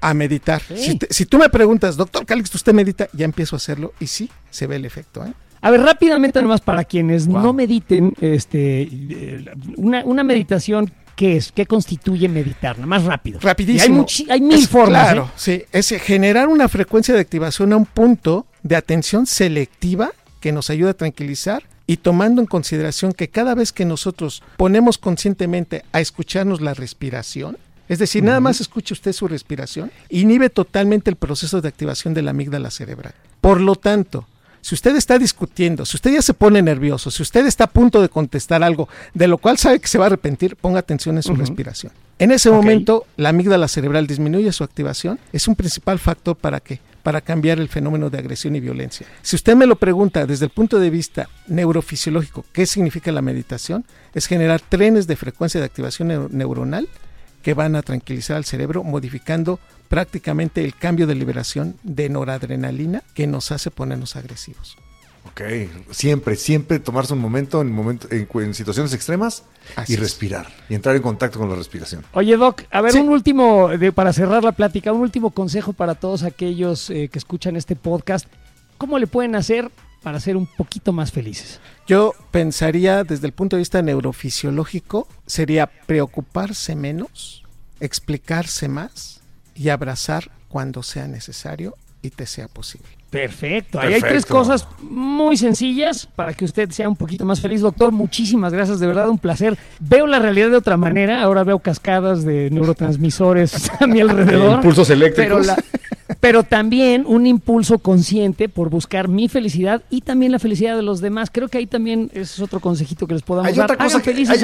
Speaker 4: a meditar.
Speaker 5: Sí.
Speaker 4: Si, te- si tú me preguntas, doctor Calix, ¿usted medita? Ya empiezo a hacerlo y sí, se ve el efecto. ¿eh?
Speaker 5: A ver, rápidamente nomás para quienes
Speaker 4: Wow.
Speaker 5: no mediten, este, eh, una, una meditación, ¿qué es? ¿Qué constituye meditar? Nada más rápido.
Speaker 4: Rapidísimo.
Speaker 5: Y hay, hay mil
Speaker 4: Es-
Speaker 5: formas.
Speaker 4: Claro,
Speaker 5: ¿eh?
Speaker 4: sí. Es generar una frecuencia de activación a un punto de atención selectiva que nos ayuda a tranquilizar y tomando en consideración que cada vez que nosotros ponemos conscientemente a escucharnos la respiración, es decir, nada más escuche usted su respiración, inhibe totalmente el proceso de activación de la amígdala cerebral. Por lo tanto, si usted está discutiendo, si usted ya se pone nervioso, si usted está a punto de contestar algo de lo cual sabe que se va a arrepentir, ponga atención en su respiración. En ese momento, la amígdala cerebral disminuye su activación. Es un principal factor para qué? Para cambiar el fenómeno de agresión y violencia. Si usted me lo pregunta desde el punto de vista neurofisiológico, ¿qué significa la meditación? Es generar trenes de frecuencia de activación neu- neuronal que van a tranquilizar al cerebro, modificando prácticamente el cambio de liberación de noradrenalina que nos hace ponernos agresivos.
Speaker 3: Ok, siempre, siempre tomarse un momento en, momento, en, en situaciones extremas
Speaker 4: Así
Speaker 3: y
Speaker 4: es.
Speaker 3: respirar y entrar en contacto con la respiración.
Speaker 5: Oye, Doc, a ver,
Speaker 4: Sí.
Speaker 5: un último, de- para cerrar la plática, un último consejo para todos aquellos eh, que escuchan este podcast. ¿Cómo le pueden hacer para ser un poquito más felices?
Speaker 4: Yo pensaría desde el punto de vista neurofisiológico, sería preocuparse menos, explicarse más y abrazar cuando sea necesario y te sea posible.
Speaker 5: Perfecto. Ahí hay tres
Speaker 3: Perfecto.
Speaker 5: cosas muy sencillas para que usted sea un poquito más feliz. Doctor, muchísimas gracias. De verdad, un placer. Veo la realidad de otra manera. Ahora veo cascadas de neurotransmisores a mi alrededor.
Speaker 3: Impulsos eléctricos.
Speaker 5: Pero, la- pero también un impulso consciente por buscar mi felicidad y también la felicidad de los demás. Creo que ahí también ese es otro consejito que les podamos
Speaker 3: Hay
Speaker 5: dar.
Speaker 3: otra cosa que hay, un, hay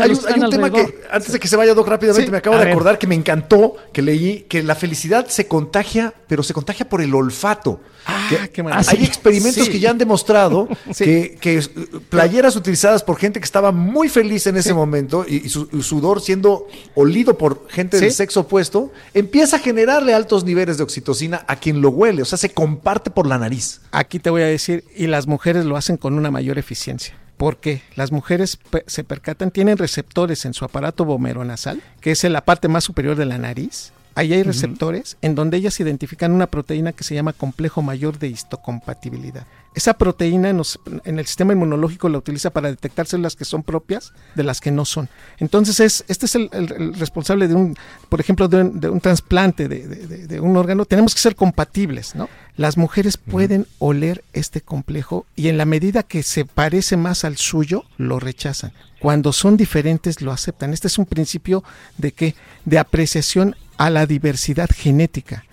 Speaker 3: tema
Speaker 5: alrededor.
Speaker 3: que antes de que se vaya Doc rápidamente
Speaker 4: Sí,
Speaker 3: me acabo
Speaker 5: a
Speaker 3: de
Speaker 5: ver.
Speaker 3: acordar que me encantó que leí que la felicidad se contagia, pero se contagia por el olfato.
Speaker 4: Ah,
Speaker 3: Que
Speaker 4: qué
Speaker 5: Ah,
Speaker 4: maravilla.
Speaker 5: sí.
Speaker 3: Hay experimentos
Speaker 4: Sí.
Speaker 3: que ya han demostrado
Speaker 4: Sí.
Speaker 3: que, que, playeras utilizadas por gente que estaba muy feliz en ese momento y, y su y sudor siendo olido por gente del sexo opuesto, empieza a generarle altos niveles de oxitocina a quien lo huele, o sea, se comparte por la nariz.
Speaker 4: Aquí te voy a decir, y las mujeres lo hacen con una mayor eficiencia. Porque las mujeres se percatan, tienen receptores en su aparato vomeronasal, que es en la parte más superior de la nariz. Ahí hay receptores en donde ellas identifican una proteína que se llama complejo mayor de histocompatibilidad. Esa proteína nos- en el sistema inmunológico la utiliza para detectar células que son propias de las que no son. Entonces, es, este es el, el- el responsable de un, por ejemplo, de un, de un trasplante de- de- de un órgano. Tenemos que ser compatibles, ¿no? Las mujeres pueden oler este complejo y en la medida que se parece más al suyo, lo rechazan. Cuando son diferentes, lo aceptan. Este es un principio de que de apreciación a la diversidad genética.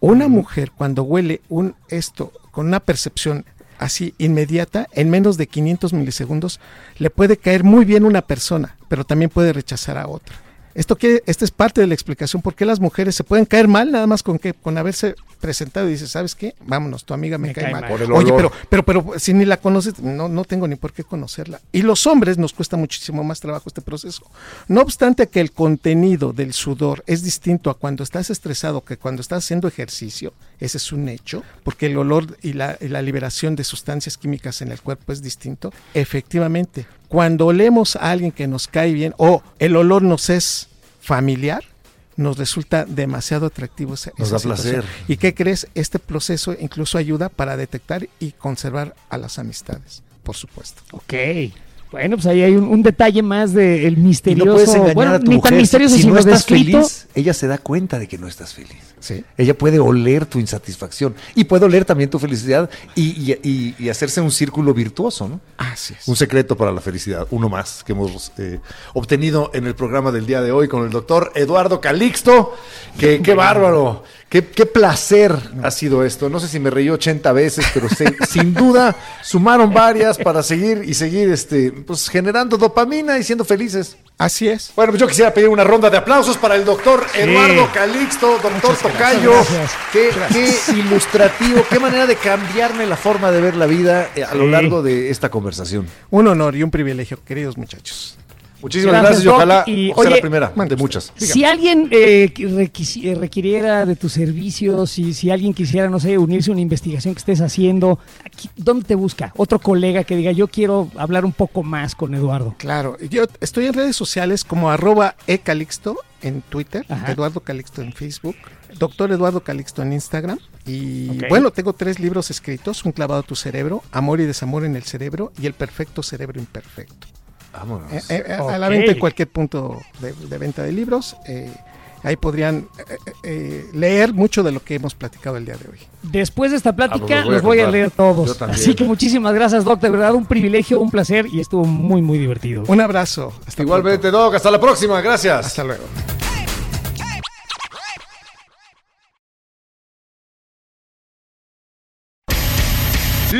Speaker 4: Una mujer cuando huele un esto con una percepción así inmediata, en menos de 500 milisegundos, le puede caer muy bien una persona, pero también puede rechazar a otra. Esto quiere, esta es parte de la explicación por qué las mujeres se pueden caer mal nada más con que con haberse presentado y dices, ¿sabes qué? Vámonos, tu amiga me,
Speaker 5: Me
Speaker 4: cae,
Speaker 5: cae
Speaker 4: mal.
Speaker 5: mal.
Speaker 3: Por el
Speaker 4: Oye, pero, pero, pero si ni la conoces, no, no tengo ni por qué conocerla. Y los hombres nos cuesta muchísimo más trabajo este proceso. No obstante que el contenido del sudor es distinto a cuando estás estresado que cuando estás haciendo ejercicio, ese es un hecho, porque el olor y la, y la liberación de sustancias químicas en el cuerpo es distinto. Efectivamente, cuando olemos a alguien que nos cae bien o el olor nos es familiar, nos resulta demasiado atractivo esa,
Speaker 3: Nos
Speaker 4: esa
Speaker 3: da
Speaker 4: situación.
Speaker 3: placer.
Speaker 4: ¿Y qué crees? Este proceso incluso ayuda para detectar y conservar a las amistades, por supuesto.
Speaker 5: Ok. Bueno, pues ahí hay un, un detalle más del
Speaker 3: Y
Speaker 5: misterioso.
Speaker 3: no puedes engañar
Speaker 5: bueno,
Speaker 3: a tu
Speaker 5: ni
Speaker 3: mujer.
Speaker 5: tan misterioso,
Speaker 3: si
Speaker 5: sino
Speaker 3: no estás
Speaker 5: descrito.
Speaker 3: feliz, ella se da cuenta de que no estás feliz.
Speaker 4: Sí.
Speaker 3: Ella puede oler tu insatisfacción y puede oler también tu felicidad y, y- y- y hacerse un círculo virtuoso, ¿no?
Speaker 4: Así es.
Speaker 3: Un secreto para la felicidad, uno más que hemos eh, obtenido en el programa del día de hoy con el doctor Eduardo Calixto. Que, qué bárbaro, qué, qué placer ha sido esto. No sé si me reí 80 veces, pero se- sin duda sumaron varias para seguir y seguir este, pues, generando dopamina y siendo felices.
Speaker 4: Así es.
Speaker 3: Bueno, pues yo quisiera pedir una ronda de aplausos para el doctor Eduardo Calixto, doctor Tocayo.
Speaker 5: Gracias.
Speaker 3: Qué, qué ilustrativo, qué manera de cambiarme la forma de ver la vida eh, a lo largo de esta conversación.
Speaker 4: Un honor y un privilegio, queridos muchachos.
Speaker 6: Muchísimas
Speaker 5: Gracias,
Speaker 6: gracias, y ojalá
Speaker 5: Y,
Speaker 6: sea
Speaker 5: oye,
Speaker 6: la primera de muchas.
Speaker 5: Si alguien eh, requiriera de tus servicios, si, si alguien quisiera, no sé, unirse a una investigación que estés haciendo, aquí, ¿dónde te busca? Otro colega que diga, yo quiero hablar un poco más con Eduardo.
Speaker 4: Claro, yo estoy en redes sociales como arroba ecalixto en Twitter,
Speaker 5: Ajá.
Speaker 4: Eduardo Calixto en Facebook, doctor Eduardo Calixto en Instagram. Y bueno, tengo tres libros escritos, Un clavado a tu cerebro, Amor y desamor en el cerebro y El perfecto cerebro imperfecto.
Speaker 6: Vámonos.
Speaker 4: Eh, eh, A la venta en cualquier punto de, de venta de libros. eh, ahí podrían eh, eh, eh, leer mucho de lo que hemos platicado el día de hoy.
Speaker 5: Después de esta
Speaker 6: Ah,
Speaker 5: plática,
Speaker 6: pues los voy a
Speaker 5: los voy a
Speaker 6: comprar.
Speaker 5: leer todos. Así que muchísimas gracias, Doc. De verdad, un privilegio, un placer y estuvo muy, muy divertido.
Speaker 4: Un abrazo. Hasta
Speaker 6: Igualmente,
Speaker 4: pronto.
Speaker 6: Doc. Hasta la próxima. Gracias.
Speaker 4: Hasta luego.